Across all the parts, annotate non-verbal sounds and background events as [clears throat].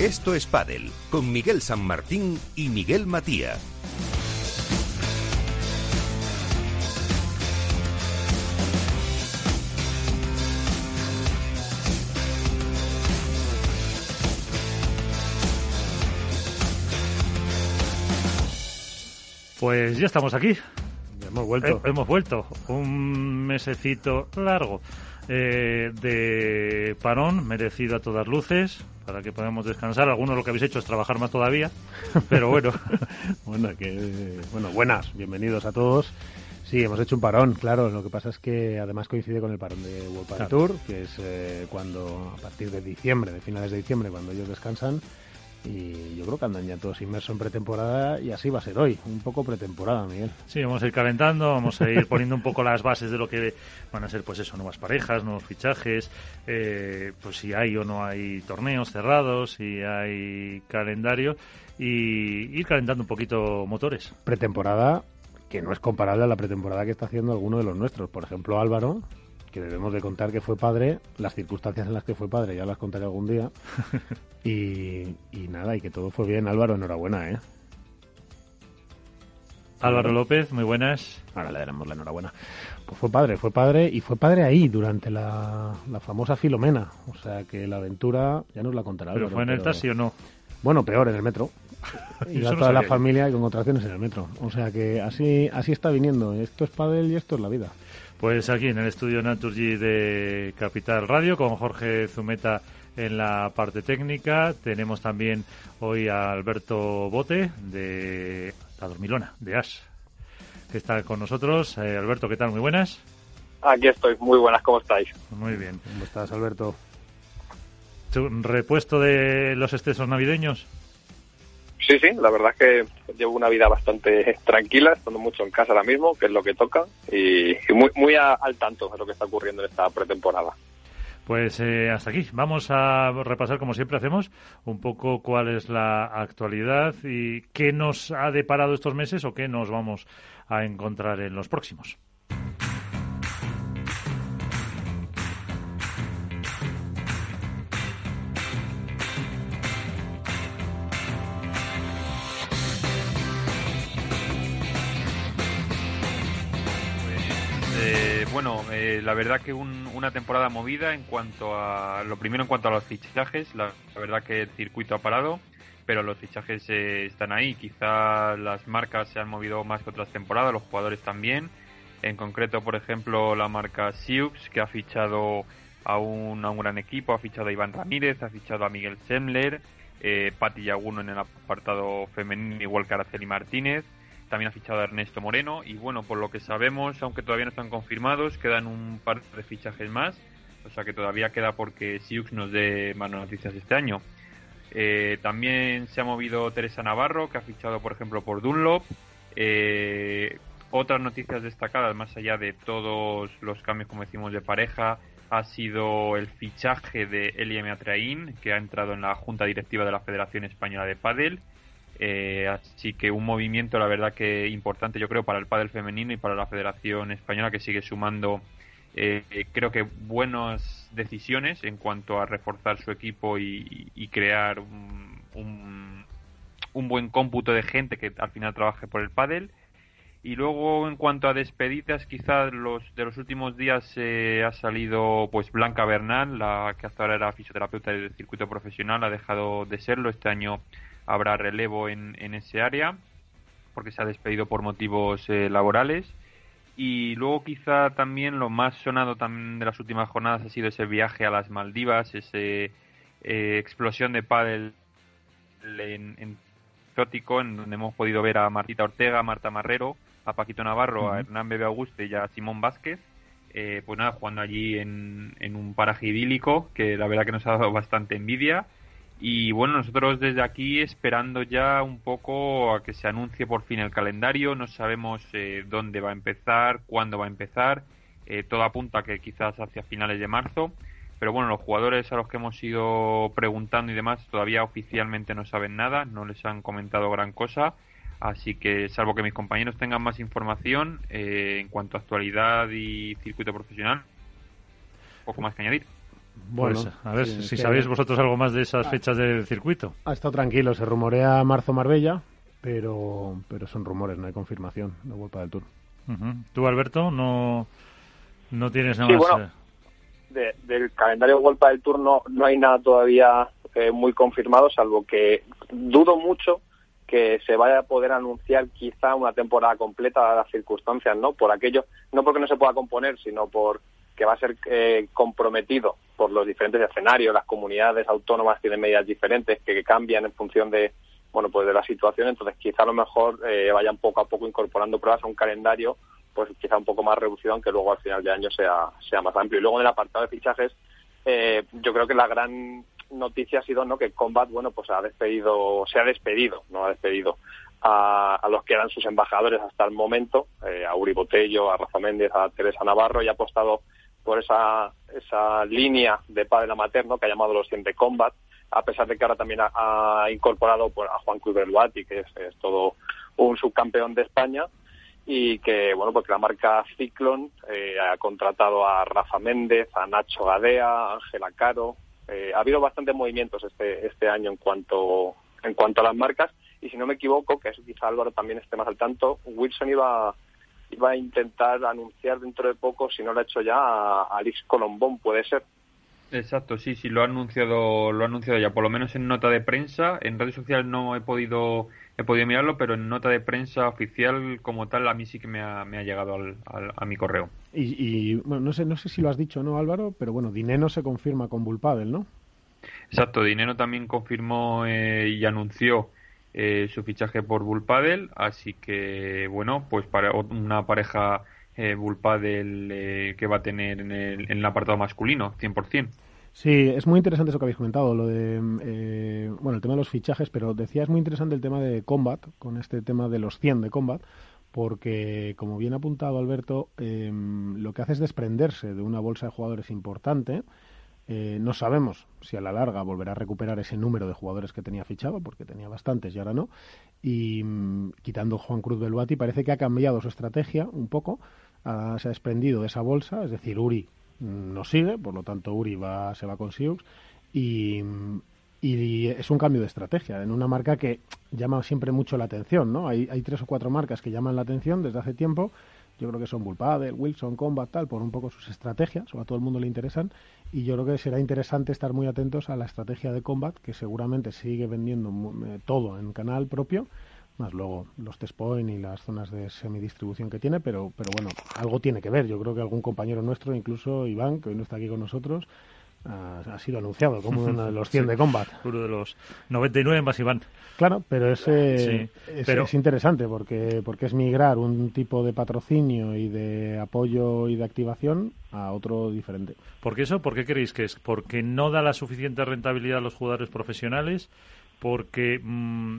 Esto es Padel, con Miguel San Martín y Miguel Matía. Pues ya estamos aquí. hemos vuelto. Eh, hemos vuelto. Un mesecito largo eh, de parón, merecido a todas luces, para que podamos descansar. Algunos lo que habéis hecho es trabajar más todavía, [laughs] pero bueno. [laughs] bueno, que, bueno, buenas, bienvenidos a todos. Sí, hemos hecho un parón, claro. Lo que pasa es que además coincide con el parón de World Tour, que es eh, cuando, a partir de diciembre, de finales de diciembre, cuando ellos descansan, y yo creo que andan ya todos inmersos en pretemporada y así va a ser hoy, un poco pretemporada, Miguel. Sí, vamos a ir calentando, vamos a ir poniendo un poco las bases de lo que van a ser, pues eso, nuevas parejas, nuevos fichajes, eh, pues si hay o no hay torneos cerrados, si hay calendario y ir calentando un poquito motores. Pretemporada que no es comparable a la pretemporada que está haciendo alguno de los nuestros. Por ejemplo, Álvaro, que debemos de contar que fue padre, las circunstancias en las que fue padre ya las contaré algún día. [laughs] y, nada, y que todo fue bien. Álvaro, enhorabuena, ¿eh? Álvaro López, muy buenas. Ahora le daremos la enhorabuena. Pues fue padre, fue padre y fue padre ahí durante la, famosa Filomena. O sea que la aventura ya nos la contará. ¿Pero fue en el taxi o no? Bueno, peor, en el metro. [laughs] y toda la familia y con contracciones en el metro. O sea que así, así está viniendo. Esto es padre y esto es la vida. Pues aquí en el estudio Naturgy de Capital Radio con Jorge Zumeta en la parte técnica. Tenemos también hoy a Alberto Bote de La Dormilona, de Ash, que está con nosotros. Eh, Alberto, ¿qué tal? Muy buenas. Aquí estoy, muy buenas, ¿cómo estáis? Muy bien. ¿Cómo estás, Alberto? ¿Repuesto de los excesos navideños? Sí, sí, la verdad es que llevo una vida bastante [laughs] tranquila, estando mucho en casa ahora mismo, que es lo que toca, y, muy, muy al tanto de lo que está ocurriendo en esta pretemporada. Pues eh, hasta aquí. Vamos a repasar, como siempre hacemos, un poco cuál es la actualidad y qué nos ha deparado estos meses o qué nos vamos a encontrar en los próximos. Bueno, eh, la verdad que una temporada movida en cuanto a lo primero en cuanto a los fichajes, la, verdad que el circuito ha parado, pero los fichajes eh, están ahí. Quizá las marcas se han movido más que otras temporadas, los jugadores también. En concreto, por ejemplo, la marca Siux que ha fichado a un, a un gran equipo, ha fichado a Iván Ramírez, ha fichado a Miguel Semler, eh, Pati Yaguno en el apartado femenino, igual que Araceli Martínez también ha fichado a Ernesto Moreno y bueno, por lo que sabemos, aunque todavía no están confirmados, quedan un par de fichajes más, o sea que todavía queda porque Siux nos dé más noticias este año. Eh, también se ha movido Teresa Navarro, que ha fichado por ejemplo por Dunlop. Eh, otras noticias destacadas, más allá de todos los cambios, como decimos, de pareja, ha sido el fichaje de Elie Meatraín, que ha entrado en la junta directiva de la Federación Española de Padel eh, así que un movimiento, la verdad que importante, yo creo, para el pádel femenino y para la Federación Española que sigue sumando, eh, creo que buenas decisiones en cuanto a reforzar su equipo y, crear un, un, buen cómputo de gente que al final trabaje por el pádel. Y luego en cuanto a despedidas, quizás los de los últimos días eh, ha salido pues Blanca Bernal, la que hasta ahora era fisioterapeuta del circuito profesional, ha dejado de serlo este año habrá relevo en, en ese área porque se ha despedido por motivos eh, laborales y luego quizá también lo más sonado también de las últimas jornadas ha sido ese viaje a las Maldivas, ese eh, explosión de pádel en, en en donde hemos podido ver a Martita Ortega, a Marta Marrero, a Paquito Navarro, a Hernán Bebe Auguste y a Simón Vázquez. Eh, pues nada, jugando allí en, en un paraje idílico que la verdad que nos ha dado bastante envidia y bueno, nosotros desde aquí esperando ya un poco a que se anuncie por fin el calendario, no sabemos eh, dónde va a empezar, cuándo va a empezar, eh, todo apunta que quizás hacia finales de marzo, pero bueno, los jugadores a los que hemos ido preguntando y demás todavía oficialmente no saben nada, no les han comentado gran cosa, así que salvo que mis compañeros tengan más información eh, en cuanto a actualidad y circuito profesional, poco más que añadir. Bueno, pues, a ver si sabéis vosotros algo más de esas ah. fechas del circuito. Ha estado tranquilo, se rumorea marzo-Marbella, pero, pero son rumores, no hay confirmación de vuelta del Tour. ¿Tú, Alberto, no, no tienes nada más? Eh? del calendario Vuelta del Tour no, no hay nada todavía eh, muy confirmado, salvo que dudo mucho que se vaya a poder anunciar quizá una temporada completa de las circunstancias, ¿no? Por aquello, no porque no se pueda componer, sino por que va a ser eh, comprometido por los diferentes escenarios, las comunidades autónomas tienen medidas diferentes que, cambian en función de, bueno, pues de la situación, entonces quizá a lo mejor eh, vayan poco a poco incorporando pruebas a un calendario, pues quizá un poco más reducido, aunque luego al final de año sea, sea más amplio. Y luego en el apartado de fichajes, eh, yo creo que la gran noticia ha sido no que Combat bueno pues ha despedido se ha despedido no ha despedido a, los que eran sus embajadores hasta el momento eh, a Uri Botello a Rafa Méndez a Teresa Navarro y ha apostado por esa esa línea de padre materno que ha llamado los 100 de Combat a pesar de que ahora también ha, incorporado pues, a Juan Cruz Beluati que es, todo un subcampeón de España y que bueno porque la marca Ciclon eh, ha contratado a Rafa Méndez, a Nacho Gadea, a Ángela Caro, eh, ha habido bastantes movimientos este, este año en cuanto, en cuanto a las marcas y si no me equivoco, que eso quizá Álvaro también esté más al tanto, Wilson iba, iba a intentar anunciar dentro de poco, si no lo ha hecho ya, a, Alex Colombón, puede ser. Exacto, sí, sí, lo ha anunciado, lo ha anunciado ya, por lo menos en nota de prensa. En redes sociales no he podido, he podido mirarlo, pero en nota de prensa oficial como tal a mí sí que me ha, me ha llegado al, a mi correo. Y, bueno, no sé, no sé si lo has dicho, ¿no, Álvaro? Pero bueno, Dineno se confirma con Bullpadel, ¿no? Exacto, Dineno también confirmó eh, y anunció eh, su fichaje por Bullpadel, así que bueno, pues para una pareja eh, Bullpadel eh, que va a tener en el, en el apartado masculino, 100%. Sí, es muy interesante eso que habéis comentado, lo de, eh, bueno, el tema de los fichajes, pero decía es muy interesante el tema de Combat, con este tema de los 100 de Combat, porque, como bien ha apuntado Alberto, em, lo que hace es desprenderse de una bolsa de jugadores importante. Eh, no sabemos si a la larga volverá a recuperar ese número de jugadores que tenía fichado, porque tenía bastantes y ahora no. Y mm, quitando Juan Cruz Beluati, parece que ha cambiado su estrategia un poco, se ha desprendido de esa bolsa, es decir, Uri no sigue, por lo tanto Uri va, se va con Sioux y, y es un cambio de estrategia en una marca que llama siempre mucho la atención, ¿no? Hay, hay tres o cuatro marcas que llaman la atención desde hace tiempo. Yo creo que son Bullpadel, Wilson, Combat, tal, por un poco sus estrategias, o a todo el mundo le interesan. Y yo creo que será interesante estar muy atentos a la estrategia de Combat, que seguramente sigue vendiendo eh, todo en canal propio, más luego los test point y las zonas de semidistribución que tiene, pero, pero bueno, algo tiene que ver. Yo creo que algún compañero nuestro, incluso Iván, que hoy no está aquí con nosotros, ha, sido anunciado como uno de los 100 de Combat. [laughs] Uno de los 99 más Iván. Claro, pero es, es, interesante porque, porque es migrar un tipo de patrocinio y de apoyo y de activación a otro diferente. ¿Por qué eso? ¿Por qué creéis que es? ¿Porque no da la suficiente rentabilidad a los jugadores profesionales? ¿Porque mm,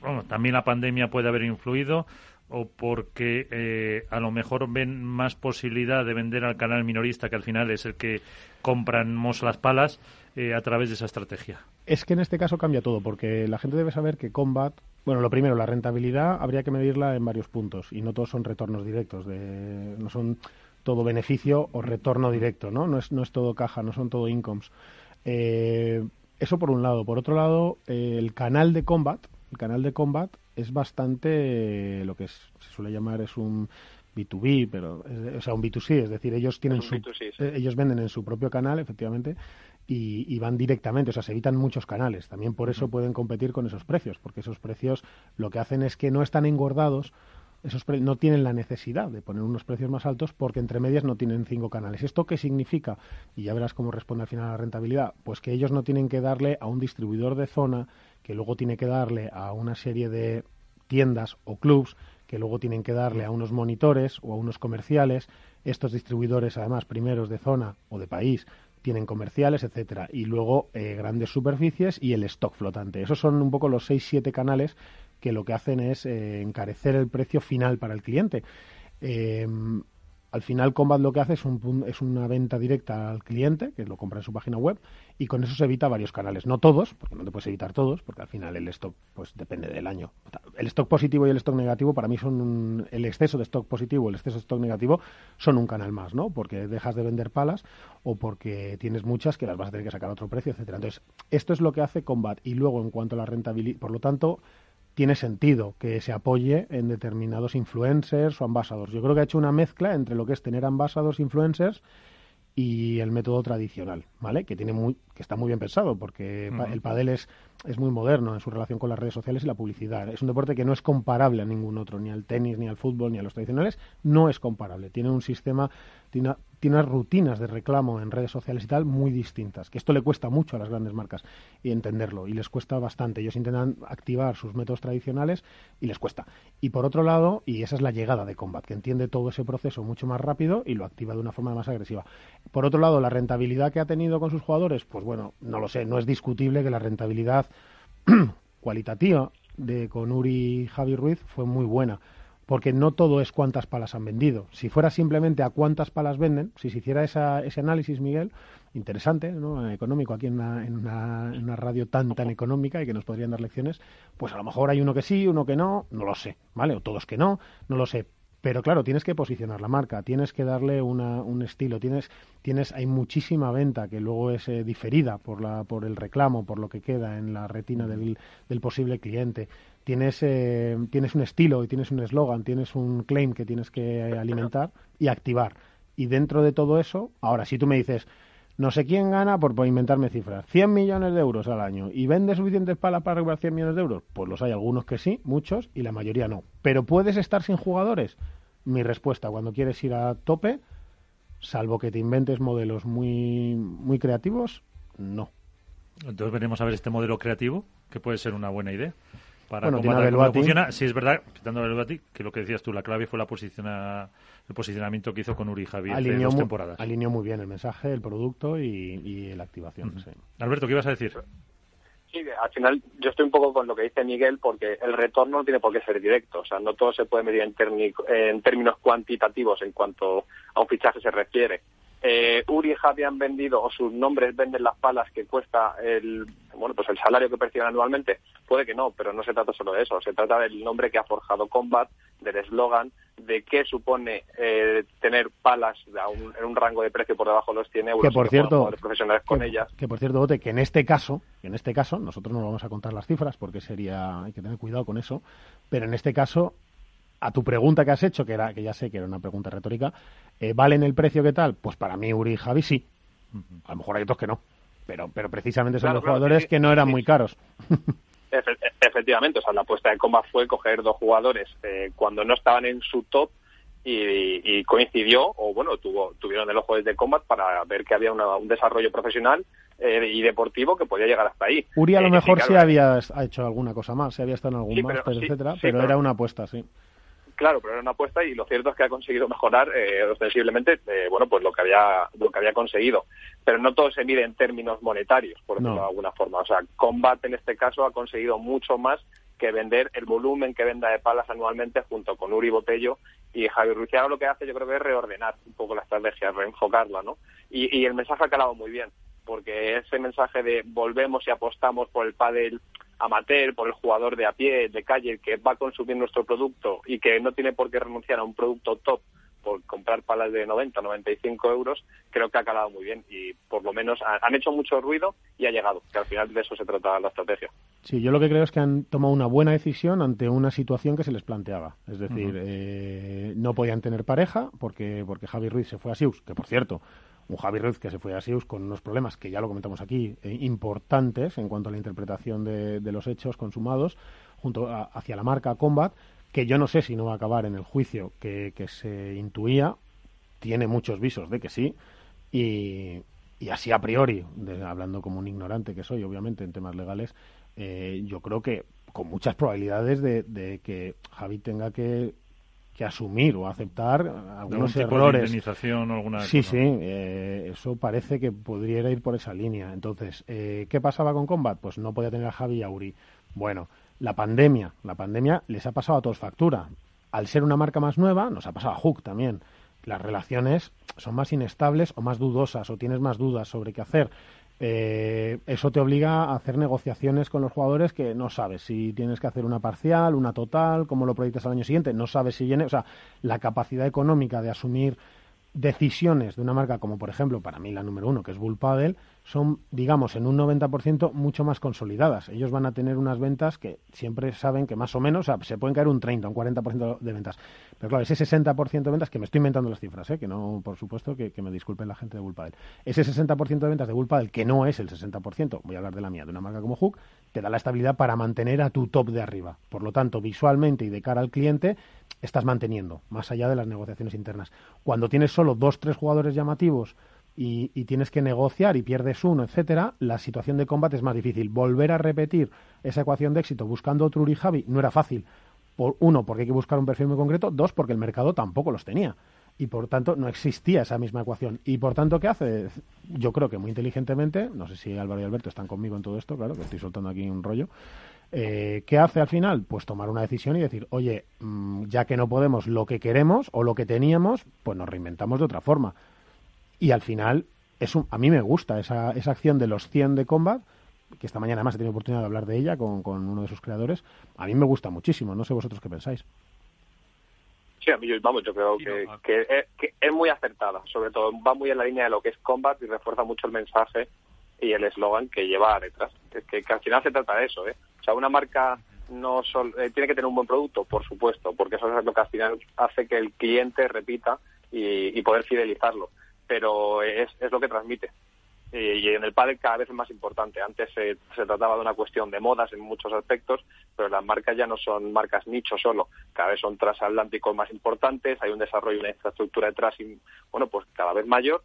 bueno, también la pandemia puede haber influido? O porque eh, a lo mejor ven más posibilidad de vender al canal minorista, que al final es el que compramos las palas, eh, a través de esa estrategia? Es que en este caso cambia todo, porque la gente debe saber que Combat, bueno, lo primero, la rentabilidad habría que medirla en varios puntos, y no todos son retornos directos, de, no son todo beneficio o retorno directo, ¿no? No es, no es todo caja, no son todo incomes. Eh, eso por un lado. Por otro lado, el canal de Combat, el canal de Combat es bastante lo que se suele llamar es un B2B, pero o sea, un B2C, es decir, ellos tienen su, eh, ellos venden en su propio canal, efectivamente, y, van directamente, o sea, se evitan muchos canales. También por eso pueden competir con esos precios, porque esos precios lo que hacen es que no están engordados, esos no tienen la necesidad de poner unos precios más altos porque entre medias no tienen cinco canales. ¿Esto qué significa? Y ya verás cómo responde al final la rentabilidad. Pues que ellos no tienen que darle a un distribuidor de zona que luego tiene que darle a una serie de tiendas o clubs que luego tienen que darle a unos monitores o a unos comerciales. Estos distribuidores, además, primeros de zona o de país, tienen comerciales, etcétera, y luego eh, grandes superficies y el stock flotante. Esos son un poco los 6-7 canales que lo que hacen es eh, encarecer el precio final para el cliente. Eh, al final Combat lo que hace es, un, es una venta directa al cliente, que lo compra en su página web, y con eso se evita varios canales. No todos, porque no te puedes evitar todos, porque al final el stock pues depende del año. El stock positivo y el stock negativo para mí son un, el exceso de stock positivo el exceso de stock negativo son un canal más, ¿no? Porque dejas de vender palas o porque tienes muchas que las vas a tener que sacar a otro precio, etcétera. Entonces, esto es lo que hace Combat. Y luego, en cuanto a la rentabilidad, por lo tanto, tiene sentido que se apoye en determinados influencers o ambasadores. Yo creo que ha hecho una mezcla entre lo que es tener ambasadores influencers y el método tradicional, ¿vale? Que tiene muy, que está muy bien pensado, porque el padel es, es muy moderno en su relación con las redes sociales y la publicidad. Es un deporte que no es comparable a ningún otro, ni al tenis, ni al fútbol, ni a los tradicionales. No es comparable. Tiene un sistema, tiene tiene unas rutinas de reclamo en redes sociales y tal muy distintas, que esto le cuesta mucho a las grandes marcas y entenderlo, y les cuesta bastante. Ellos intentan activar sus métodos tradicionales y les cuesta. Y por otro lado, y esa es la llegada de Combat, que entiende todo ese proceso mucho más rápido y lo activa de una forma más agresiva. Por otro lado, la rentabilidad que ha tenido con sus jugadores, pues bueno, no lo sé, no es discutible que la rentabilidad [clears throat] cualitativa de con Uri y Javi Ruiz fue muy buena porque no todo es cuántas palas han vendido. Si fuera simplemente a cuántas palas venden, si se hiciera ese análisis, Miguel, interesante, ¿no? económico, aquí en una, en, una, radio tan, tan económica y que nos podrían dar lecciones, pues a lo mejor hay uno que sí, uno que no, no lo sé, ¿vale? O todos que no, no lo sé. Pero claro, tienes que posicionar la marca, tienes que darle una, un estilo, tienes, tienes, hay muchísima venta que luego es eh, diferida por, la, por el reclamo, por lo que queda en la retina del, del posible cliente tienes, eh, tienes un estilo y tienes un eslogan, tienes un claim que tienes que alimentar y activar. Y dentro de todo eso, ahora si tú me dices, no sé quién gana por, inventarme cifras, 100 millones de euros al año y vende suficientes palas para regular 100 millones de euros, pues los hay algunos que sí, muchos, y la mayoría no. Pero puedes estar sin jugadores. Mi respuesta, cuando quieres ir a tope, salvo que te inventes modelos muy, muy creativos, no. Entonces veremos a ver este modelo creativo, que puede ser una buena idea para bueno, cómo funciona. Sí, es verdad, quitando a que lo que decías tú, la clave fue la posiciona, el posicionamiento que hizo con Uri Javi hace dos temporadas. Alineó muy bien el mensaje, el producto y, la activación. Alberto, ¿qué ibas a decir? Sí, al final yo estoy un poco con lo que dice Miguel porque el retorno no tiene por qué ser directo. O sea, no todo se puede medir en, en términos cuantitativos en cuanto a un fichaje se refiere eh, Uri y Javi han vendido o sus nombres venden las palas que cuesta el bueno pues el salario que perciben anualmente puede que no pero no se trata solo de eso se trata del nombre que ha forjado Combat del eslogan de qué supone eh, tener palas en un rango de precio por debajo de los 100 euros que por cierto profesionales con que, ellas que por cierto Bote, que en este caso en este caso nosotros no vamos a contar las cifras porque sería hay que tener cuidado con eso pero en este caso a tu pregunta que has hecho, que era que ya sé que era una pregunta retórica, eh, ¿valen el precio que tal? Pues para mí Uri y Javi sí. A lo mejor hay otros que no. Pero, pero precisamente son los jugadores que no eran muy caros. efectivamente, o sea, la apuesta de Combat fue coger dos jugadores eh, cuando no estaban en su top y, coincidió, o bueno, tuvo, tuvieron el ojo desde Combat para ver que había un desarrollo profesional eh, y deportivo que podía llegar hasta ahí. Uri a lo mejor sí, había hecho alguna cosa más, se había estado en algún máster, etcétera, pero, era una apuesta, sí. Claro, pero era una apuesta y lo cierto es que ha conseguido mejorar eh, ostensiblemente, eh, bueno, pues lo que había lo que había conseguido. Pero no todo se mide en términos monetarios, por decirlo de alguna forma. O sea, Combat en este caso ha conseguido mucho más que vender el volumen que venda de palas anualmente junto con Uri Botello y Javier Ruiz. lo que hace yo creo que es reordenar un poco la estrategia, reenfocarla, ¿no? Y, y el mensaje ha calado muy bien, porque ese mensaje de volvemos y apostamos por el pádel amateur, por el jugador de a pie, de calle, que va a consumir nuestro producto y que no tiene por qué renunciar a un producto top por comprar palas de 90, 95 euros, creo que ha calado muy bien y por lo menos han hecho mucho ruido y ha llegado, que al final de eso se trata la estrategia. Sí, yo lo que creo es que han tomado una buena decisión ante una situación que se les planteaba. Es decir, eh, no podían tener pareja porque, porque Javi Ruiz se fue a Sius, que por cierto, un Javi Ruiz que se fue a Sius con unos problemas que ya lo comentamos aquí, eh, importantes en cuanto a la interpretación de, los hechos consumados, junto hacia la marca Combat, que yo no sé si no va a acabar en el juicio que, se intuía, tiene muchos visos de que sí, y, así a priori, hablando como un ignorante que soy, obviamente, en temas legales, eh, yo creo que con muchas probabilidades de que Javi tenga que que asumir o aceptar algunos errores. alguna sí, sí, eh, eso parece que podría ir por esa línea. Entonces, eh, ¿qué pasaba con Combat? Pues no podía tener a Javi y a Uri. Bueno, la pandemia, la pandemia les ha pasado a todos factura. Al ser una marca más nueva, nos ha pasado a Hook también. las relaciones son más inestables o más dudosas o tienes más dudas sobre qué hacer. Eh, eso te obliga a hacer negociaciones con los jugadores que no sabes si tienes que hacer una parcial, una total, cómo lo proyectas al año siguiente, no sabes si viene, o sea, la capacidad económica de asumir decisiones de una marca como por ejemplo para mí la número uno que es Bull son digamos en un 90% mucho más consolidadas ellos van a tener unas ventas que siempre saben que más o menos se pueden caer un 30 un 40% de ventas pero claro ese 60% de ventas que me estoy inventando las cifras ¿eh? que no por supuesto que, me disculpen la gente de Bull Paddle ese 60% de ventas de Bull Paddle que no es el 60% voy a hablar de la mía de una marca como Hook te da la estabilidad para mantener a tu top de arriba por lo tanto visualmente y de cara al cliente estás manteniendo, más allá de las negociaciones internas. Cuando tienes solo dos, tres jugadores llamativos y, tienes que negociar y pierdes uno, etcétera, la situación de combate es más difícil. Volver a repetir esa ecuación de éxito buscando otro Uri Javi no era fácil. Por, uno, porque hay que buscar un perfil muy concreto. Dos, porque el mercado tampoco los tenía. Y por tanto no existía esa misma ecuación. Y por tanto, ¿qué hace? Yo creo que muy inteligentemente, no sé si Álvaro y Alberto están conmigo en todo esto, claro, que estoy soltando aquí un rollo. Eh, ¿Qué hace al final? Pues tomar una decisión y decir, oye, mm, ya que no podemos lo que queremos o lo que teníamos, pues nos reinventamos de otra forma. Y al final, es a mí me gusta esa, esa acción de los 100 de Combat, que esta mañana además he tenido oportunidad de hablar de ella con, uno de sus creadores. A mí me gusta muchísimo, no sé vosotros qué pensáis. Sí, a mí, vamos, yo creo que, que, es muy acertada, sobre todo va muy en la línea de lo que es Combat y refuerza mucho el mensaje y el eslogan que lleva detrás. Que, que, al final se trata de eso, ¿eh? O sea, una marca no eh, tiene que tener un buen producto, por supuesto, porque eso es lo que al final hace que el cliente repita y, poder fidelizarlo. Pero es, es lo que transmite. Y, en el pádel cada vez es más importante. Antes se, trataba de una cuestión de modas en muchos aspectos, pero las marcas ya no son marcas nicho solo. Cada vez son transatlánticos más importantes, hay un desarrollo, una infraestructura detrás, y, bueno, pues cada vez mayor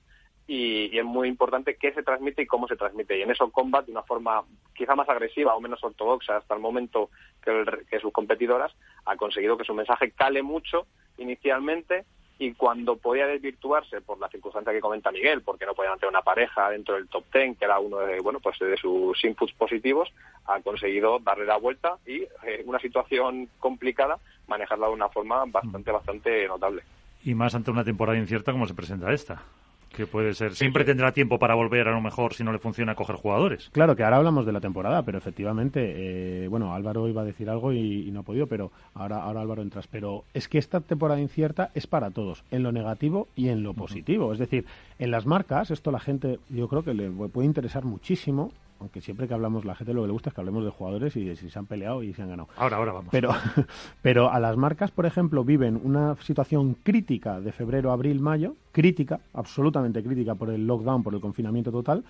y, es muy importante qué se transmite y cómo se transmite. Y en eso Combat, de una forma quizá más agresiva o menos ortodoxa hasta el momento que, sus competidoras, ha conseguido que su mensaje cale mucho inicialmente y cuando podía desvirtuarse por la circunstancia que comenta Miguel, porque no podían tener una pareja dentro del top ten, que era uno de, bueno, pues de sus inputs positivos, ha conseguido darle la vuelta y eh, una situación complicada manejarla de una forma bastante, bastante notable. Y más ante una temporada incierta como se presenta esta que puede ser. Siempre tendrá tiempo para volver, a lo mejor, si no le funciona, coger jugadores. Claro, que ahora hablamos de la temporada, pero efectivamente, eh, bueno, Álvaro iba a decir algo y, no ha podido, pero ahora, ahora Álvaro entras. Pero es que esta temporada incierta es para todos, en lo negativo y en lo positivo. Es decir, en las marcas, esto la gente, yo creo que le puede interesar muchísimo aunque siempre que hablamos, la gente lo que le gusta es que hablemos de jugadores y de si se han peleado y si han ganado. Ahora, ahora vamos. Pero, [laughs] pero a las marcas, por ejemplo, viven una situación crítica de febrero, abril, mayo, crítica, absolutamente crítica por el lockdown, por el confinamiento total,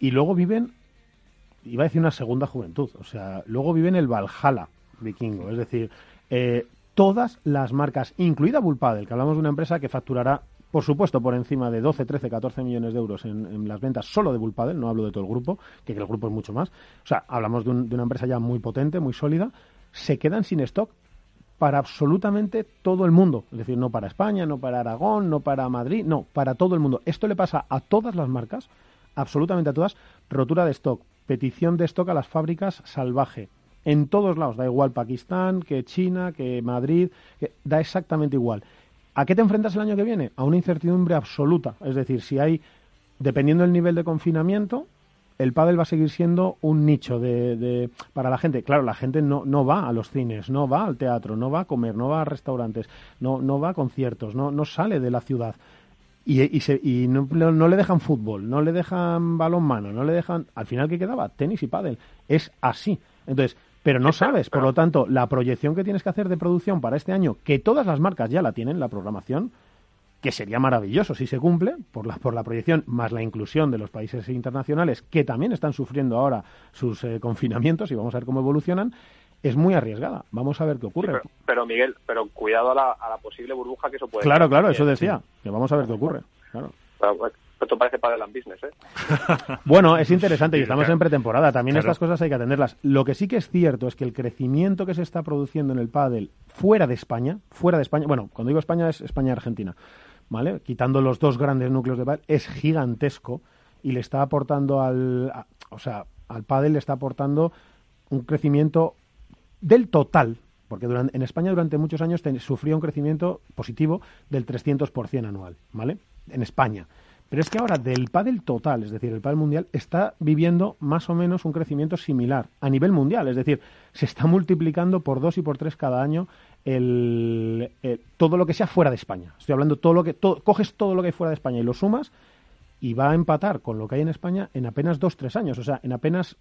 y luego viven, iba a decir una segunda juventud, o sea, luego viven el Valhalla vikingo, es decir, eh, todas las marcas, incluida Bullpadel, que hablamos de una empresa que facturará por supuesto, por encima de 12, 13, 14 millones de euros en, las ventas solo de Bullpadel, no hablo de todo el grupo, que, el grupo es mucho más. O sea, hablamos de, una empresa ya muy potente, muy sólida. Se quedan sin stock para absolutamente todo el mundo. Es decir, no para España, no para Aragón, no para Madrid, no, para todo el mundo. Esto le pasa a todas las marcas, absolutamente a todas. Rotura de stock, petición de stock a las fábricas salvaje. En todos lados, da igual Pakistán, que China, que Madrid, da exactamente igual. ¿A qué te enfrentas el año que viene? A una incertidumbre absoluta. Es decir, si hay, dependiendo del nivel de confinamiento, el pádel va a seguir siendo un nicho de, para la gente. Claro, la gente no, no va a los cines, no va al teatro, no va a comer, no va a restaurantes, no, no va a conciertos, no, no sale de la ciudad. Y, y, no, no, le dejan fútbol, no le dejan balón mano, no le dejan... Al final, ¿qué quedaba? Tenis y pádel. Es así. Entonces, pero no sabes. Por lo tanto, la proyección que tienes que hacer de producción para este año, que todas las marcas ya la tienen, la programación, que sería maravilloso si se cumple por la, por la proyección más la inclusión de los países internacionales que también están sufriendo ahora sus eh, confinamientos y vamos a ver cómo evolucionan, es muy arriesgada. Vamos a ver qué ocurre. pero, Miguel, pero cuidado a la, a la, posible burbuja que eso puede Claro, claro, eso decía, que vamos a ver qué ocurre. Claro. Esto parece para el business, ¿eh? [laughs] bueno, es interesante y estamos en pretemporada. También estas cosas hay que atenderlas. Lo que sí que es cierto es que el crecimiento que se está produciendo en el pádel fuera de España, fuera de España, bueno, cuando digo España es España-Argentina, ¿vale? Quitando los dos grandes núcleos de pádel, es gigantesco y le está aportando al, o sea, al pádel le está aportando un crecimiento del total porque durante, en España durante muchos años sufrió un crecimiento positivo del 300% anual, ¿vale? En España. Pero es que ahora del pádel total, es decir, el pádel mundial, está viviendo más o menos un crecimiento similar a nivel mundial. Es decir, se está multiplicando por dos y por tres cada año el, todo lo que sea fuera de España. Estoy hablando todo lo que coges todo lo que hay fuera de España y lo sumas y va a empatar con lo que hay en España en apenas dos tres años. O sea, en apenas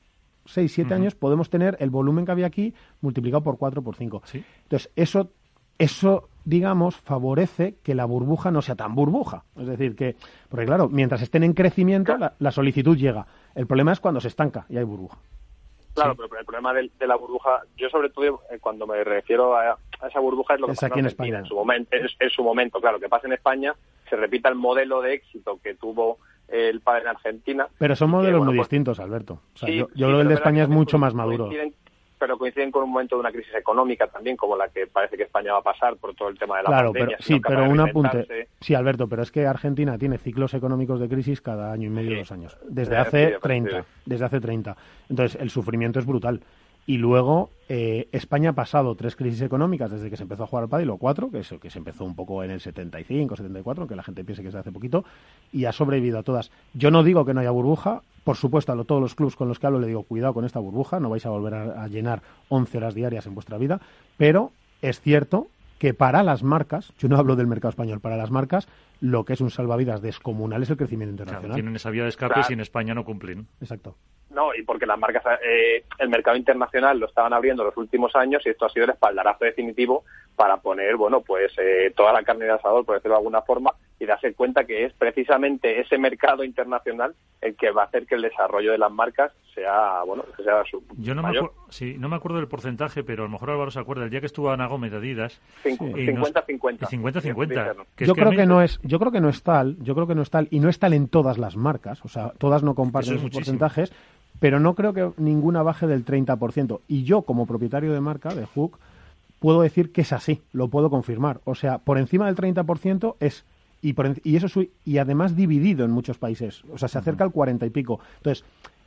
seis siete años podemos tener el volumen que había aquí multiplicado por cuatro por cinco. Entonces eso eso digamos, favorece que la burbuja no sea tan burbuja. Es decir, que, porque claro, mientras estén en crecimiento, la, solicitud llega. El problema es cuando se estanca y hay burbuja. Claro, pero el problema de, la burbuja, yo sobre todo eh, cuando me refiero a, esa burbuja es lo que pasa aquí en España. En su, momento, en, su momento, claro, que pasa en España, se repita el modelo de éxito que tuvo el padre en Argentina. Pero son modelos muy pues distintos, Alberto. yo, creo que el de España es mucho más maduro pero coinciden con un momento de una crisis económica también, como la que parece que España va a pasar por todo el tema de la claro, pandemia. Pero, sí, pero un apunte. Sí, Alberto, pero es que Argentina tiene ciclos económicos de crisis cada año y medio, dos años. Desde hace 30. Desde hace 30. Entonces, el sufrimiento es brutal. Y luego eh, España ha pasado tres crisis económicas desde que se empezó a jugar al pádel, o cuatro, que, es, que se empezó un poco en el 75, 74, aunque la gente piense que es de hace poquito, y ha sobrevivido a todas. Yo no digo que no haya burbuja, por supuesto, a todos los clubes con los que hablo le digo, cuidado con esta burbuja, no vais a volver a, llenar 11 horas diarias en vuestra vida, pero es cierto que para las marcas, yo no hablo del mercado español, para las marcas, lo que es un salvavidas descomunal es el crecimiento internacional. tienen esa vía de escape y en España no cumplen. Exacto. No, y porque las marcas, eh, el mercado internacional lo estaban abriendo los últimos años y esto ha sido el espaldarazo definitivo para poner, bueno, pues eh, toda la carne de asador, por decirlo de alguna forma, y darse cuenta que es precisamente ese mercado internacional el que va a hacer que el desarrollo de las marcas sea, bueno, sea su Yo no Me sí, no me acuerdo del porcentaje, pero a lo mejor Álvaro se acuerda, el día que estuvo Ana Gómez de Adidas... 50-50. 50-50. Yo creo que no es, yo creo que no es tal, yo creo que no es tal, y no es tal en todas las marcas, o sea, todas no comparten esos porcentajes, pero no creo que ninguna baje del 30%. Y yo, como propietario de marca, de Hook, puedo decir que es así, lo puedo confirmar. O sea, por encima del 30% es... Y, por, y eso y además dividido en muchos países. O sea, se acerca al 40 y pico. Entonces,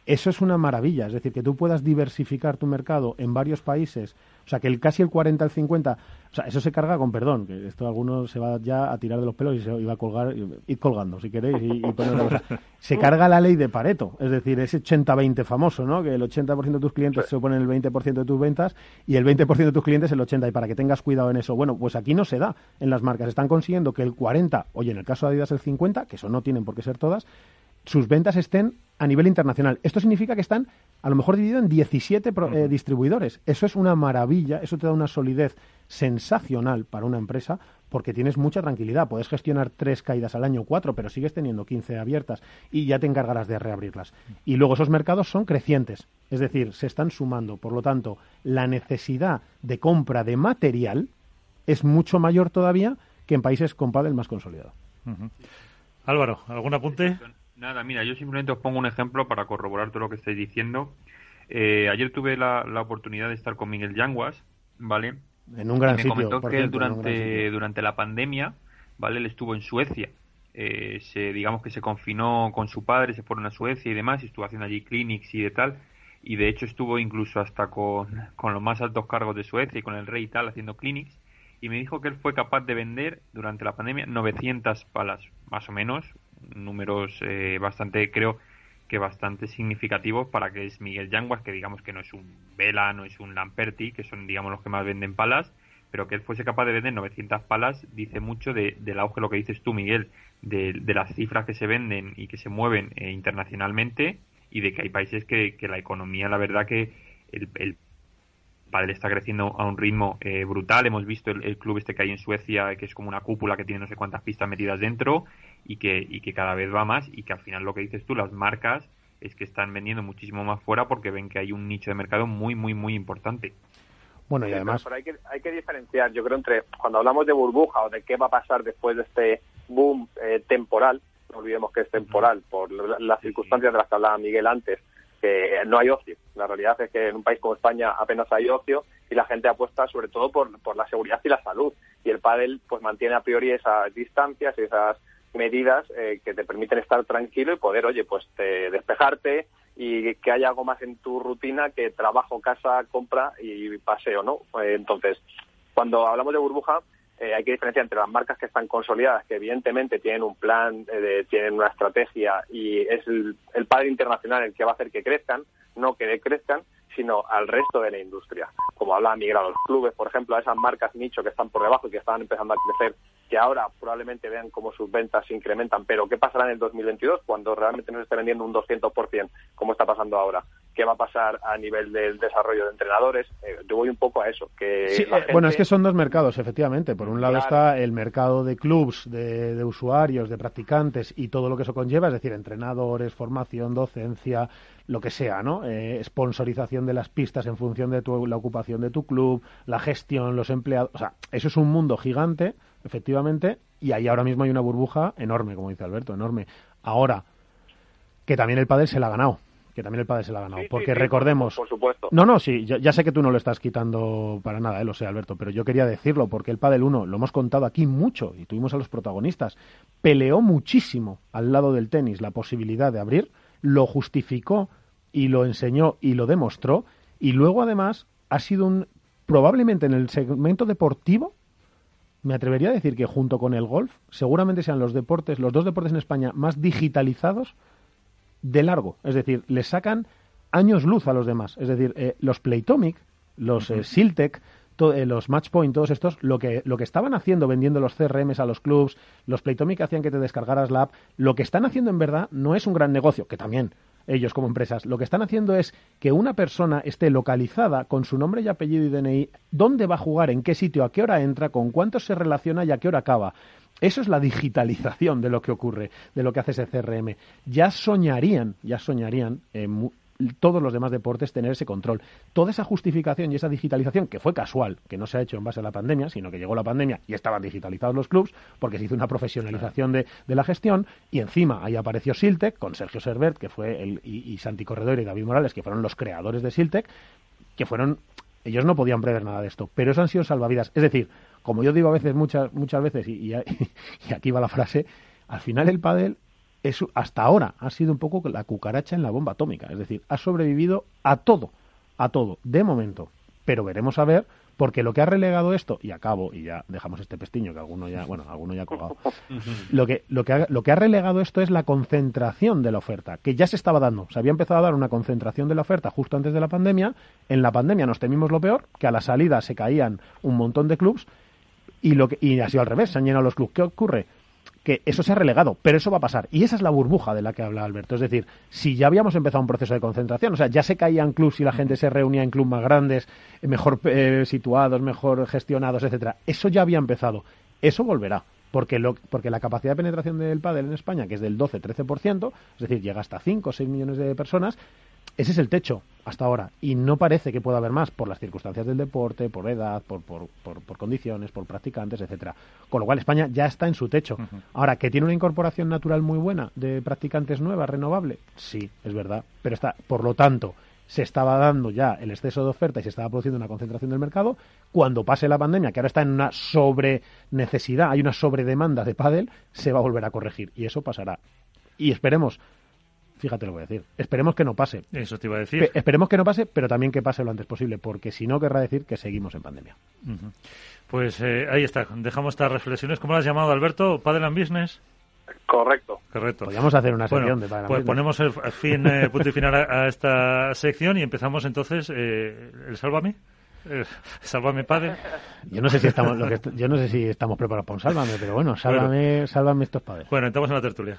eso es una maravilla. Es decir, que tú puedas diversificar tu mercado en varios países o sea, que el casi el 40 al 50, o sea, eso se carga con perdón, que esto algunos se va ya a tirar de los pelos y se va a colgar, ir colgando si queréis y, [laughs] Se carga la ley de Pareto, es decir, ese 80-20 famoso, ¿no? Que el 80% de tus clientes se oponen el 20% de tus ventas y el 20% de tus clientes el 80% y para que tengas cuidado en eso. Bueno, pues aquí no se da en las marcas, están consiguiendo que el 40, oye, en el caso de Adidas el 50, que eso no tienen por qué ser todas, sus ventas estén a nivel internacional. Esto significa que están a lo mejor divididos en 17 eh, distribuidores. Eso es una maravilla, eso te da una solidez sensacional para una empresa porque tienes mucha tranquilidad. Puedes gestionar tres caídas al año, cuatro, pero sigues teniendo 15 abiertas y ya te encargarás de reabrirlas. Y luego esos mercados son crecientes, es decir, se están sumando. Por lo tanto, la necesidad de compra de material es mucho mayor todavía que en países con pádel más consolidado. Álvaro, ¿algún apunte? Nada, mira, yo simplemente os pongo un ejemplo para corroborar todo lo que estáis diciendo. Eh, ayer tuve la, oportunidad de estar con Miguel Yanguas, ¿vale? En un gran me comentó que él durante, durante la pandemia, ¿vale? Él estuvo en Suecia. Eh, se, digamos que se confinó con su padre, se fueron a Suecia y demás, y estuvo haciendo allí clinics y de tal. Y de hecho estuvo incluso hasta con, con los más altos cargos de Suecia y con el rey y tal haciendo clinics. Y me dijo que él fue capaz de vender durante la pandemia 900 palas, más o menos, números eh, bastante, creo que bastante significativos para que es Miguel Yanguas, que digamos que no es un Vela, no es un Lamperti, que son digamos los que más venden palas, pero que él fuese capaz de vender 900 palas dice mucho de, del auge, lo que dices tú, Miguel, de, las cifras que se venden y que se mueven eh, internacionalmente y de que hay países que, que la economía, la verdad que el Padel está creciendo a un ritmo eh, brutal. Hemos visto el, club este que hay en Suecia, que es como una cúpula que tiene no sé cuántas pistas metidas dentro y que, y que cada vez va más y que al final lo que dices tú, las marcas es que están vendiendo muchísimo más fuera porque ven que hay un nicho de mercado muy, muy, muy importante. Bueno, y además... hay, que, hay que diferenciar, yo creo, entre cuando hablamos de burbuja o de qué va a pasar después de este boom eh, temporal, no olvidemos que es temporal por las circunstancias de las que hablaba Miguel antes, que no hay ocio. La realidad es que en un país como España apenas hay ocio y la gente apuesta sobre todo por, por la seguridad y la salud. Y el pádel pues mantiene a priori esas distancias y esas medidas eh, que te permiten estar tranquilo y poder, oye, pues despejarte y que haya algo más en tu rutina que trabajo, casa, compra y paseo, ¿no? Eh, entonces, cuando hablamos de burbuja, eh, hay que diferenciar entre las marcas que están consolidadas, que evidentemente tienen un plan, eh, tienen una estrategia y es el, padre internacional el que va a hacer que crezcan, no que decrezcan, sino al resto de la industria. Como hablaba Miguel, a los clubes, por ejemplo, a esas marcas nicho que están por debajo y que estaban empezando a crecer, que ahora probablemente vean cómo sus ventas se incrementan, pero ¿qué pasará en el 2022 cuando realmente nos esté vendiendo un 200%, como está pasando ahora? ¿Qué va a pasar a nivel del desarrollo de entrenadores? Eh, yo voy un poco a eso. Que sí, eh, Bueno, es que son dos mercados, efectivamente. Por un lado está el mercado de clubs, de, de usuarios, de practicantes y todo lo que eso conlleva, es decir, entrenadores, formación, docencia, lo que sea, ¿no? Eh, sponsorización de las pistas en función de tu, la ocupación de tu club, la gestión, los empleados. O sea, eso es un mundo gigante, efectivamente, y ahí ahora mismo hay una burbuja enorme, como dice Alberto, enorme. Ahora, que también el pádel se la ha ganado. Que también el pádel se la ha ganado. Sí, porque sí, recordemos. por supuesto. No, no, sí, ya, ya sé que tú no lo estás quitando para nada, eh, lo sé, Alberto, pero yo quería decirlo porque el pádel 1 lo hemos contado aquí mucho y tuvimos a los protagonistas. Peleó muchísimo al lado del tenis la posibilidad de abrir, lo justificó y lo enseñó y lo demostró y luego además ha sido un probablemente en el segmento deportivo me atrevería a decir que junto con el golf seguramente sean los deportes los dos deportes en España más digitalizados de largo. Es decir le sacan años luz a los demás. Es decir eh, los Playtomic los eh, Siltec eh, los Matchpoint, todos estos, lo que, lo que estaban haciendo vendiendo los CRMs a los clubs, los Playtomic hacían que te descargaras la app, lo que están haciendo en verdad no es un gran negocio, que también ellos como empresas, lo que están haciendo es que una persona esté localizada con su nombre y apellido y DNI, dónde va a jugar, en qué sitio, a qué hora entra, con cuántos se relaciona y a qué hora acaba. Eso es la digitalización de lo que ocurre, de lo que hace ese CRM. Ya soñarían, ya soñarían eh, todos los demás deportes tener ese control. Toda esa justificación y esa digitalización, que fue casual, que no se ha hecho en base a la pandemia, sino que llegó la pandemia y estaban digitalizados los clubs, porque se hizo una profesionalización de, de la gestión, y encima ahí apareció Siltec con Sergio Servert, que fue el, y, y Santi Corredor y David Morales, que fueron los creadores de Siltec, que fueron ellos no podían prever nada de esto, pero eso han sido salvavidas. Es decir, como yo digo a veces, muchas, muchas veces, y, y, [laughs] y aquí va la frase, al final el pádel es, hasta ahora ha sido un poco la cucaracha en la bomba atómica. Es decir, ha sobrevivido a todo, a todo, de momento. Pero veremos a ver, porque lo que ha relegado esto, y acabo, y ya dejamos este pestiño, que alguno ya, bueno, alguno ya ha colgado. [laughs] Lo que, lo, que ha, lo que ha relegado esto es la concentración de la oferta, que ya se estaba dando. Se había empezado a dar una concentración de la oferta justo antes de la pandemia. En la pandemia nos temimos lo peor, que a la salida se caían un montón de clubs, y, lo que, y ha sido al revés, se han llenado los clubs. ¿Qué ocurre? Que eso se ha relegado, pero eso va a pasar. Y esa es la burbuja de la que habla Alberto. Es decir, si ya habíamos empezado un proceso de concentración, o sea, ya se caían clubs y la gente se reunía en clubs más grandes, eh, mejor eh, situados, mejor gestionados, etcétera. Eso ya había empezado. Eso volverá. Porque, lo, porque la capacidad de penetración del pádel en España, que es del 12-13%, es decir, llega hasta 5 o 6 millones de personas, ese es el techo hasta ahora. Y no parece que pueda haber más por las circunstancias del deporte, por edad, por, por, por, por condiciones, por practicantes, etcétera. Con lo cual España ya está en su techo. Uh -huh. Ahora, ¿que tiene una incorporación natural muy buena de practicantes nuevas, renovable? Sí, es verdad. Pero está, por lo tanto, se estaba dando ya el exceso de oferta y se estaba produciendo una concentración del mercado. Cuando pase la pandemia, que ahora está en una sobre necesidad, hay una sobredemanda de pádel, se va a volver a corregir. Y eso pasará. Y esperemos Fíjate lo que voy a decir. Esperemos que no pase. Eso te iba a decir. Pe esperemos que no pase, pero también que pase lo antes posible, porque si no querrá decir que seguimos en pandemia. Uh -huh. Pues eh, ahí está. Dejamos estas reflexiones. ¿Cómo lo has llamado, Alberto? ¿Padre and Business? Correcto. Correcto. Podríamos hacer una sección bueno, de Padre Pues ponemos el fin, eh, punto y final a, a, esta sección y empezamos entonces eh, el Sálvame. Eh, sálvame, padre. Yo no sé si estamos, lo que, yo no sé si estamos preparados para un sálvame, pero bueno, sálvame, bueno. sálvame estos padres. Bueno, entramos en la tertulia.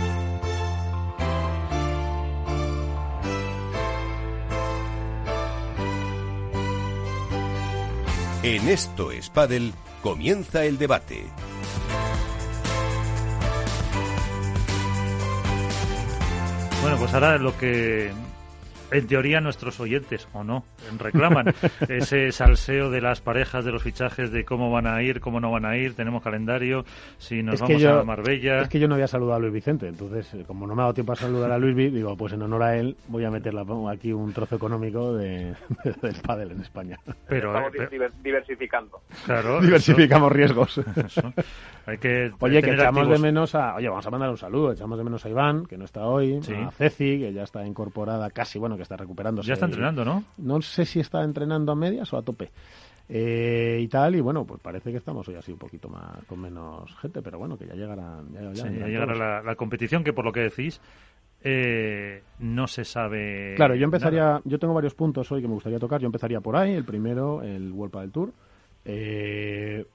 En Esto es comienza el debate. Bueno, pues ahora lo que en teoría nuestros oyentes, o no, reclaman [laughs] ese salseo de las parejas, de los fichajes, de cómo van a ir, cómo no van a ir, tenemos calendario, si nos vamos a Marbella. Es que yo no había saludado a Luis Vicente, entonces, eh, como no me ha dado tiempo a saludar a Luis digo, pues en honor a él voy a meter aquí un trozo económico [laughs] de, del pádel en España. Pero, Estamos eh, diversificando. Claro. Diversificamos riesgos. [laughs] Hay que Oye, que echamos de menos a... Oye, vamos a mandar un saludo, echamos de menos a Iván, que no está hoy, a Ceci, que ya está incorporada casi, bueno, que está recuperándose. Ya está entrenando, ¿no? No sé si está entrenando a medias o a tope. Eh, y tal, y bueno, pues parece que estamos hoy así un poquito más con menos gente, pero bueno, que ya llegará, ya, llegará la, competición, que por lo que decís, eh, no se sabe. Claro, yo empezaría, yo tengo varios puntos hoy que me gustaría tocar. Yo empezaría por ahí. El primero, el World del Tour. Eh,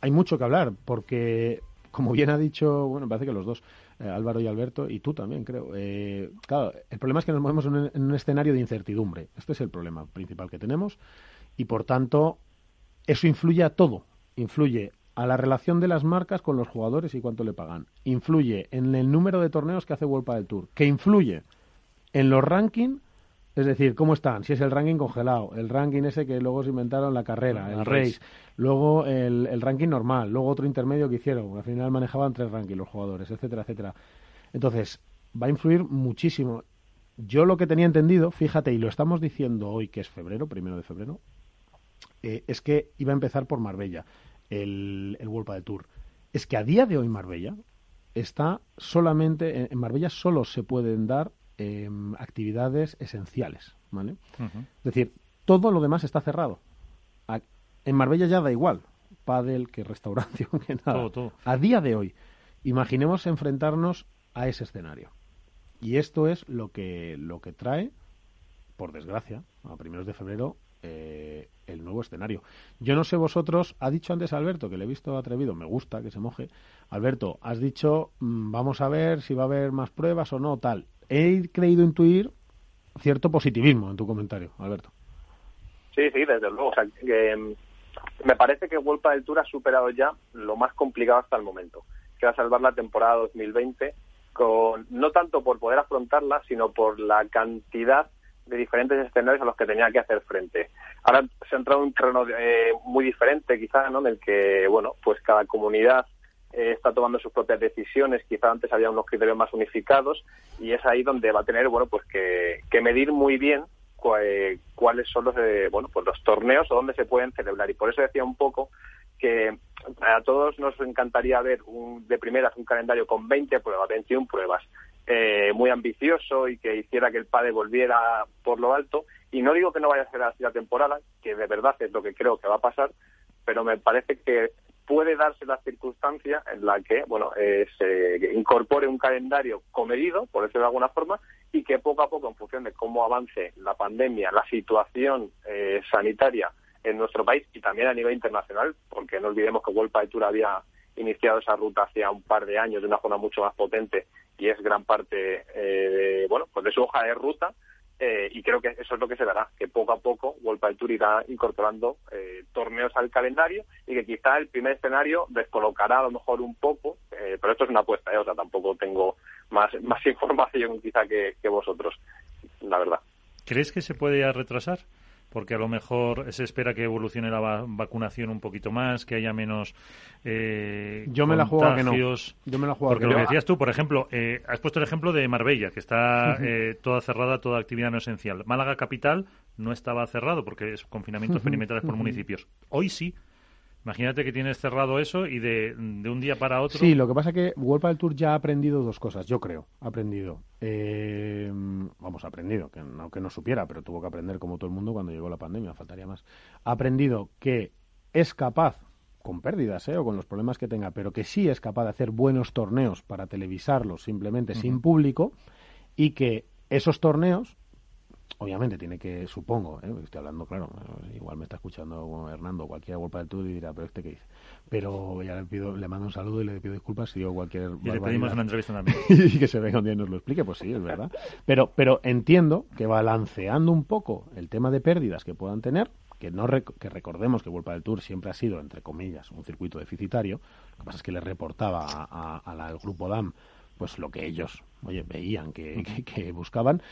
hay mucho que hablar, porque, como bien ha dicho, bueno, parece que los dos, eh, Álvaro y Alberto, y tú también, creo. Eh, claro, el problema es que nos movemos en un, escenario de incertidumbre. Este es el problema principal que tenemos. Y, por tanto, eso influye a todo. Influye a la relación de las marcas con los jugadores y cuánto le pagan. Influye en el número de torneos que hace World del Tour. Que influye en los rankings es decir, ¿cómo están? Si es el ranking congelado, el ranking ese que luego se inventaron la carrera, el race, luego el, ranking normal, luego otro intermedio que hicieron. Al final manejaban tres rankings los jugadores, etcétera, etcétera. Entonces, va a influir muchísimo. Yo lo que tenía entendido, fíjate, y lo estamos diciendo hoy, que es febrero, primero de febrero, eh, es que iba a empezar por Marbella, el, el World del Tour. Es que a día de hoy Marbella está solamente, en Marbella solo se pueden dar Em, actividades esenciales, ¿vale? Es decir, todo lo demás está cerrado. en Marbella ya da igual, pádel, que restauración, [laughs] que nada. A día de hoy, imaginemos enfrentarnos a ese escenario. Y esto es lo que, lo que trae, por desgracia, a primeros de febrero, eh, el nuevo escenario. Yo no sé vosotros, ha dicho antes Alberto, que le he visto atrevido, me gusta que se moje. Alberto, has dicho, mm, vamos a ver si va a haber más pruebas o no, tal he creído intuir cierto positivismo en tu comentario, Alberto. Sí, sí, desde luego. Mm, me parece que Vuelta del Tour ha superado ya lo más complicado hasta el momento, que era salvar la temporada 2020, con, no tanto por poder afrontarla, sino por la cantidad de diferentes escenarios a los que tenía que hacer frente. Ahora se ha entrado en un terreno eh, muy diferente, quizá, ¿no? en el que, bueno, pues cada comunidad eh, está tomando sus propias decisiones, quizá antes había unos criterios más unificados y es ahí donde va a tener bueno pues que, medir muy bien eh, cuáles son los eh, bueno pues los torneos o dónde se pueden celebrar y por eso decía un poco que a todos nos encantaría ver un, de primeras un calendario con 20 pruebas, 21 pruebas, muy ambicioso y que hiciera que el PADE volviera por lo alto. Y no digo que no vaya a ser así la temporada, que de verdad es lo que creo que va a pasar, pero me parece que puede darse la circunstancia en la que bueno eh, se incorpore un calendario comedido, por decirlo de alguna forma, y que poco a poco, en función de cómo avance la pandemia, la situación eh, sanitaria en nuestro país y también a nivel internacional, porque no olvidemos que World Tour había iniciado esa ruta hace un par de años de una forma mucho más potente y es gran parte eh, bueno pues de su hoja de ruta eh, y creo que eso es lo que se dará, que poco a poco World del Tour irá incorporando eh, torneos al calendario y que quizá el primer escenario descolocará a lo mejor un poco, eh, pero esto es una apuesta, o sea, tampoco tengo más, [laughs] más información quizá que, que vosotros, la verdad. ¿Crees que se puede retrasar? Porque a lo mejor se espera que evolucione la vacunación un poquito más, que haya menos eh, Yo me la juego que no. Yo me la juego porque lo que decías tú, por ejemplo, eh, has puesto el ejemplo de Marbella, que está [laughs] eh, toda cerrada, toda actividad no esencial. Málaga capital no estaba cerrado porque es confinamientos [laughs] perimetrales por municipios. Hoy sí. Imagínate que tienes cerrado eso y de, un día para otro. Sí, lo que pasa es que World del Tour ya ha aprendido dos cosas, yo creo. Ha aprendido. Eh, vamos, ha aprendido, que no que no supiera, pero tuvo que aprender como todo el mundo cuando llegó la pandemia, faltaría más. Ha aprendido que es capaz, con pérdidas ¿eh? o con los problemas que tenga, pero que sí es capaz de hacer buenos torneos para televisarlos simplemente sin público y que esos torneos obviamente tiene que, supongo, ¿eh? estoy hablando, claro, igual me está escuchando Hernando, cualquier golpe del todo y dirá, pero este qué dice. Pero ya le pido, le mando un saludo y le pido disculpas si digo cualquier. Y le pedimos una entrevista también. [laughs] y que se venga un día y nos lo explique, pues sí, es verdad. Pero, pero entiendo que balanceando un poco el tema de pérdidas que puedan tener, que no que recordemos que Vuelta del Tour siempre ha sido, entre comillas, un circuito deficitario. Lo que pasa es que le reportaba al grupo DAM pues lo que ellos oye, veían que, que, buscaban.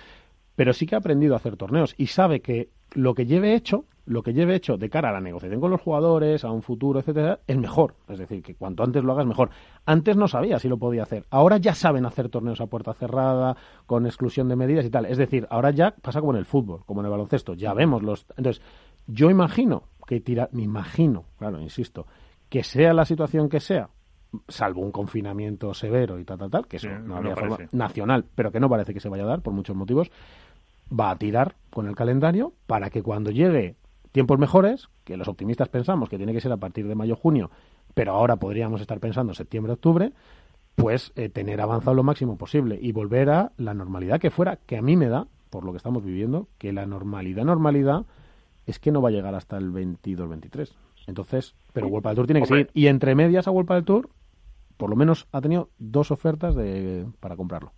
Pero sí que ha aprendido a hacer torneos y sabe que lo que lleve hecho, lo que lleve hecho de cara a la negociación con los jugadores, a un futuro, etcétera, es mejor. Es decir, que cuanto antes lo hagas, mejor. Antes no sabía si lo podía hacer. Ahora ya saben hacer torneos a puerta cerrada, con exclusión de medidas y tal. Es decir, ahora ya pasa como en el fútbol, como en el baloncesto. Ya vemos los. Entonces, yo imagino que tira, me imagino, claro, insisto, que sea la situación que sea, salvo un confinamiento severo y tal, tal, tal, que eso no habría forma nacional, pero que no parece que se vaya a dar por muchos motivos, va a tirar con el calendario para que cuando llegue tiempos mejores, que los optimistas pensamos que tiene que ser a partir de mayo-junio, pero ahora podríamos estar pensando septiembre-octubre, pues eh, tener avanzado lo máximo posible y volver a la normalidad que fuera, que a mí me da, por lo que estamos viviendo, que la normalidad, normalidad, es que no va a llegar hasta el 22-23. Entonces, pero World del Tour tiene que seguir. Y entre medias a World del Tour, por lo menos ha tenido dos ofertas de, para comprarlo.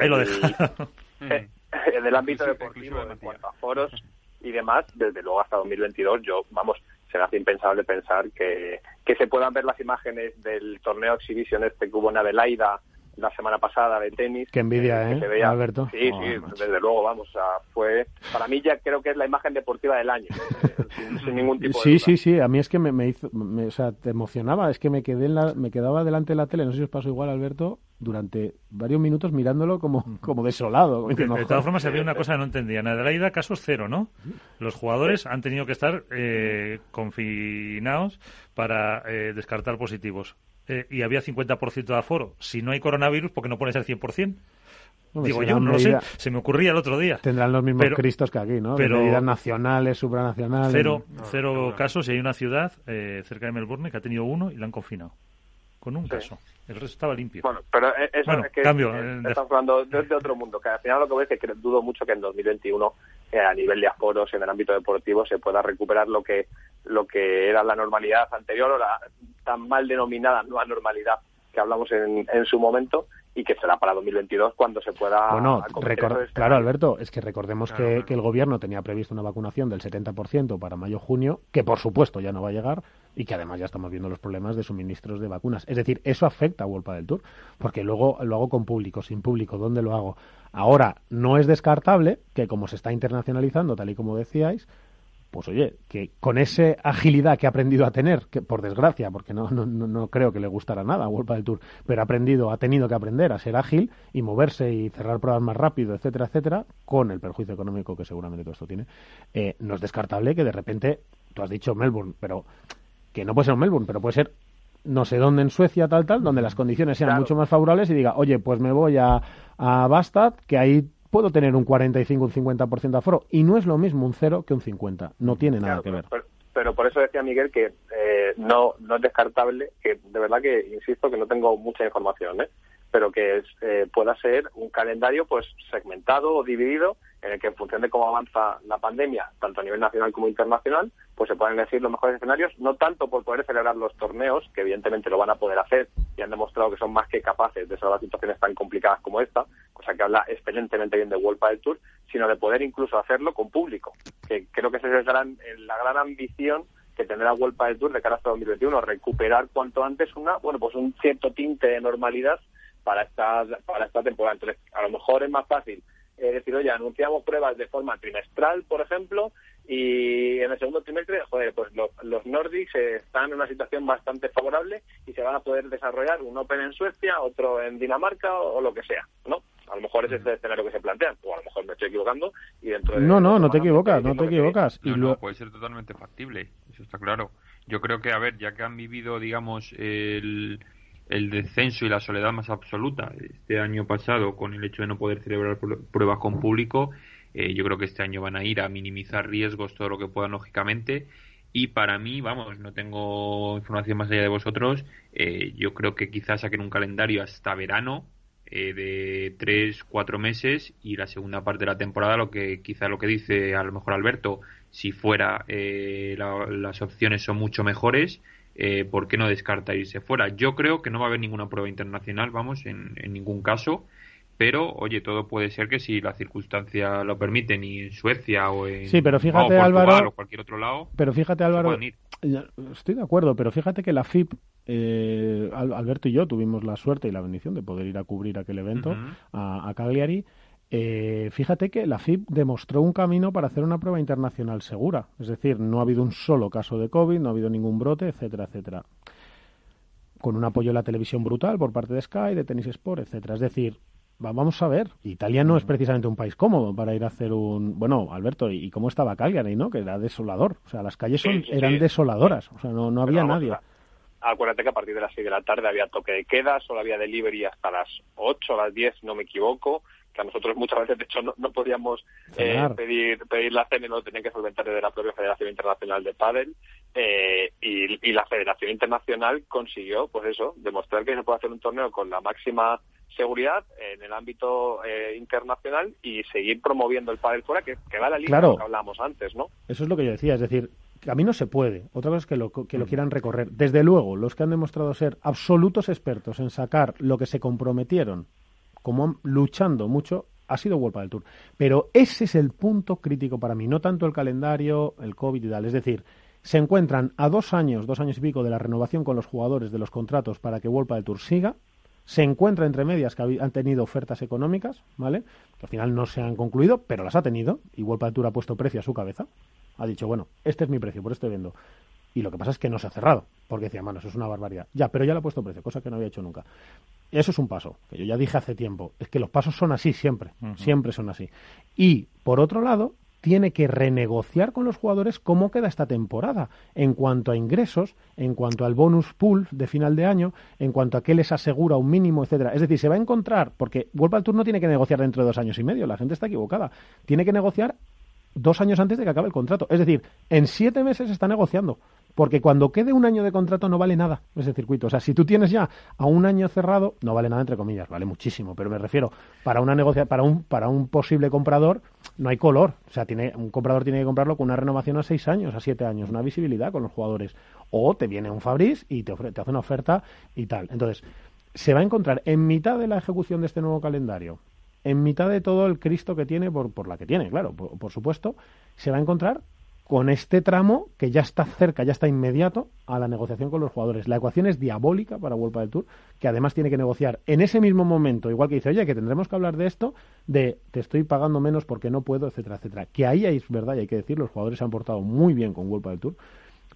ahí, lo deja. [laughs] [laughs] en el ámbito deportivo, en cuanto a foros y demás, desde luego hasta 2022, yo, vamos, será impensable pensar que, que se puedan ver las imágenes del torneo exhibición este que hubo en Adelaida la semana pasada de tenis. Qué envidia, ¿eh? ¿eh? Alberto. Sí, sí, desde luego, vamos. fue, para mí ya creo que es la imagen deportiva del año, eh, [laughs] sin, ningún tipo sí, de. Sí, sí, sí. A mí es que me, hizo, o sea, te emocionaba. Es que me quedé en la, me quedaba delante de la tele. No sé si os pasó igual, Alberto, durante varios minutos mirándolo como, como desolado. De, todas formas, había una cosa que no entendía. En Adelaida, casos cero, ¿no? Los jugadores han tenido que estar eh, confinados para descartar positivos. Eh, y había 50% de aforo. Si no hay coronavirus, ¿por qué no pones el 100%? Digo yo, no lo sé, se me ocurría el otro día. Tendrán los mismos cristos que aquí, ¿no? Pero, medidas nacionales, supranacionales. Cero, cero casos y hay una ciudad eh, cerca de Melbourne que ha tenido uno y la han confinado. Con un caso. El resto estaba limpio. Bueno, pero e-, eso es que cambio, eh, estamos hablando de, otro mundo. Que al final lo que voy es que dudo mucho que en 2021, a nivel de aforos en el ámbito deportivo, se pueda recuperar lo que lo que era la normalidad anterior o la tan mal denominada nueva normalidad que hablamos en, en su momento y que será para 2022 cuando se pueda. Bueno, claro, Alberto, es que recordemos que, que, el gobierno tenía previsto una vacunación del 70% para mayo-junio, que por supuesto ya no va a llegar y que además ya estamos viendo los problemas de suministros de vacunas. Es decir, eso afecta a World del Tour, porque luego lo hago con público, sin público, ¿dónde lo hago? Ahora, no es descartable que como se está internacionalizando, tal y como decíais, pues oye, que con esa agilidad que ha aprendido a tener, que por desgracia, porque no, no, no creo que le gustara nada a World del Tour, pero ha aprendido, ha tenido que aprender a ser ágil y moverse y cerrar pruebas más rápido, etcétera, etcétera, con el perjuicio económico que seguramente todo esto tiene, eh, no es descartable que de repente, tú has dicho Melbourne, pero que no puede ser Melbourne, pero puede ser no sé dónde en Suecia, tal, tal, donde las condiciones sean mucho más favorables y diga, oye, pues me voy a, a Bastad, que ahí puedo tener un 45, un 50% de aforo. Y no es lo mismo un 0 que un 50. No tiene nada que ver. Pero, por eso decía Miguel que eh, no, no es descartable, que de verdad que insisto que no tengo mucha información, ¿eh? pero que eh, pueda ser un calendario pues segmentado o dividido en el que en función de cómo avanza la pandemia, tanto a nivel nacional como internacional, pues se pueden elegir los mejores escenarios, no tanto por poder celebrar los torneos, que evidentemente lo van a poder hacer y han demostrado que son más que capaces de salvar situaciones tan complicadas como esta, cosa que habla excelentemente bien de World del Tour, sino de poder incluso hacerlo con público, que creo que esa es gran, la gran ambición que tendrá World del Tour de cara hasta 2021, recuperar cuanto antes una, bueno, pues un cierto tinte de normalidad para esta, para esta temporada. Entonces, a lo mejor es más fácil eh, decir, oye, anunciamos pruebas de forma trimestral, por ejemplo, y en el segundo trimestre, joder, pues los, los Nordics están en una situación bastante favorable y se van a poder desarrollar un Open en Suecia, otro en Dinamarca o, lo que sea, ¿no? A lo mejor ese es el escenario que se plantea, o a lo mejor me estoy equivocando y dentro de No, no, no te equivocas, no te equivocas. y no, puede ser totalmente factible, eso está claro. Yo creo que, a ver, ya que han vivido, digamos, el el descenso y la soledad más absoluta este año pasado con el hecho de no poder celebrar pruebas con público. Eh, yo creo que este año van a ir a minimizar riesgos todo lo que puedan, lógicamente. Y para mí, vamos, no tengo información más allá de vosotros. Eh, yo creo que quizás saquen un calendario hasta verano eh, de tres, cuatro meses y la segunda parte de la temporada, lo que quizá lo que dice a lo mejor Alberto, si fuera las opciones son mucho mejores eh, ¿por qué no descarta irse fuera? Yo creo que no va a haber ninguna prueba internacional, vamos, en, ningún caso. pero oye, todo puede ser que si la circunstancia lo permite, ni en Suecia o en sí, pero fíjate, o Álvaro, o cualquier otro lado, pero fíjate Álvaro, estoy de acuerdo, pero fíjate que la FIP, eh, Alberto y yo tuvimos la suerte y la bendición de poder ir a cubrir aquel evento a, a, Cagliari. Eh, fíjate que la FIP demostró un camino para hacer una prueba internacional segura. Es decir, no ha habido un solo caso de COVID, no ha habido ningún brote, etcétera, etcétera. Con un apoyo de la televisión brutal por parte de Sky, de Tennis Sport, etcétera. Es decir, vamos a ver. Italia no es precisamente un país cómodo para ir a hacer un. Bueno, Alberto, ¿y cómo estaba Cagliari, no? Que era desolador. O sea, las calles son, eran desoladoras. O sea, no, no había nadie. Acuérdate que a partir de las 6 de la tarde había toque de queda, solo había delivery hasta las 8 o las 10, no me equivoco. Que a nosotros muchas veces, de hecho, no, podíamos eh, pedir, pedir la cena, no tenían que solventar desde la propia Federación Internacional de Padel. Eh, y, y la Federación Internacional consiguió, pues eso, demostrar que se puede hacer un torneo con la máxima seguridad en el ámbito eh, internacional y seguir promoviendo el pádel fuera, que, que va la línea que hablábamos antes, ¿no? Eso es lo que yo decía, es decir, a mí no se puede. Otra cosa es que lo, que lo quieran recorrer. Desde luego, los que han demostrado ser absolutos expertos en sacar lo que se comprometieron, como luchando mucho, ha sido World del Tour. Pero ese es el punto crítico para mí, no tanto el calendario, el COVID y tal. Es decir, se encuentran a dos años, dos años y pico de la renovación con los jugadores de los contratos para que World del Tour siga, se encuentra entre medias que han tenido ofertas económicas, ¿vale? Que al final no se han concluido, pero las ha tenido. Igual Tour ha puesto precio a su cabeza. Ha dicho, bueno, este es mi precio, por esto vendo. Y lo que pasa es que no se ha cerrado, porque decía, mano, eso es una barbaridad. Ya, pero ya le ha puesto precio, cosa que no había hecho nunca. Eso es un paso, que yo ya dije hace tiempo. Es que los pasos son así siempre, siempre son así. Y, por otro lado, tiene que renegociar con los jugadores cómo queda esta temporada en cuanto a ingresos, en cuanto al bonus pool de final de año, en cuanto a qué les asegura un mínimo, etcétera. Es decir, se va a encontrar, porque World al Tour no tiene que negociar dentro de dos años y medio, la gente está equivocada. Tiene que negociar dos años antes de que acabe el contrato. Es decir, en siete meses está negociando. Porque cuando quede un año de contrato no vale nada ese circuito. O sea, si tú tienes ya a un año cerrado, no vale nada entre comillas, vale muchísimo. Pero me refiero, para una negocia para un, para un posible comprador, no hay color. O sea, tiene, un comprador tiene que comprarlo con una renovación a seis años, a siete años, una visibilidad con los jugadores. O te viene un Fabriz y te, te hace una oferta y tal. Entonces, se va a encontrar en mitad de la ejecución de este nuevo calendario, en mitad de todo el Cristo que tiene, por, por la que tiene, claro, por supuesto, se va a encontrar con este tramo que ya está cerca, ya está inmediato a la negociación con los jugadores. La ecuación es diabólica para Vuelta del Tour, que además tiene que negociar en ese mismo momento, igual que dice, oye, que tendremos que hablar de esto, de te estoy pagando menos porque no puedo, etcétera, etcétera. Que ahí es verdad y hay que decir, los jugadores se han portado muy bien con Vuelta del Tour,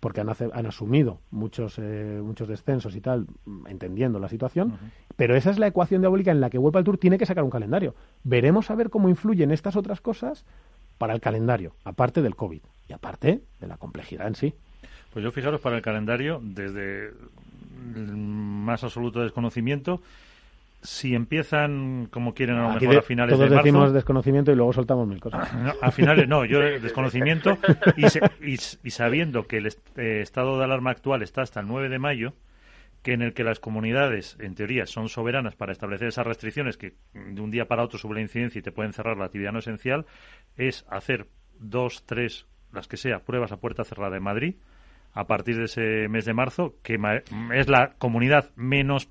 porque han, han asumido muchos, eh, muchos descensos y tal, entendiendo la situación, pero esa es la ecuación diabólica en la que Vuelta del Tour tiene que sacar un calendario. Veremos a ver cómo influyen estas otras cosas para el calendario, aparte del COVID y aparte de la complejidad en sí. Pues yo fijaros para el calendario, desde el más absoluto desconocimiento, si empiezan como quieren a lo mejor a finales de marzo... Todos decimos desconocimiento y luego soltamos mil cosas. [laughs] a finales no, yo [laughs] desconocimiento y, y, sabiendo que el eh, estado de alarma actual está hasta el 9 de mayo, que en el que las comunidades, en teoría, son soberanas para establecer esas restricciones que de un día para otro sube la incidencia y te pueden cerrar la actividad no esencial, es hacer dos, tres, las que sea, pruebas a puerta cerrada en Madrid a partir de ese mes de marzo, que es la comunidad menos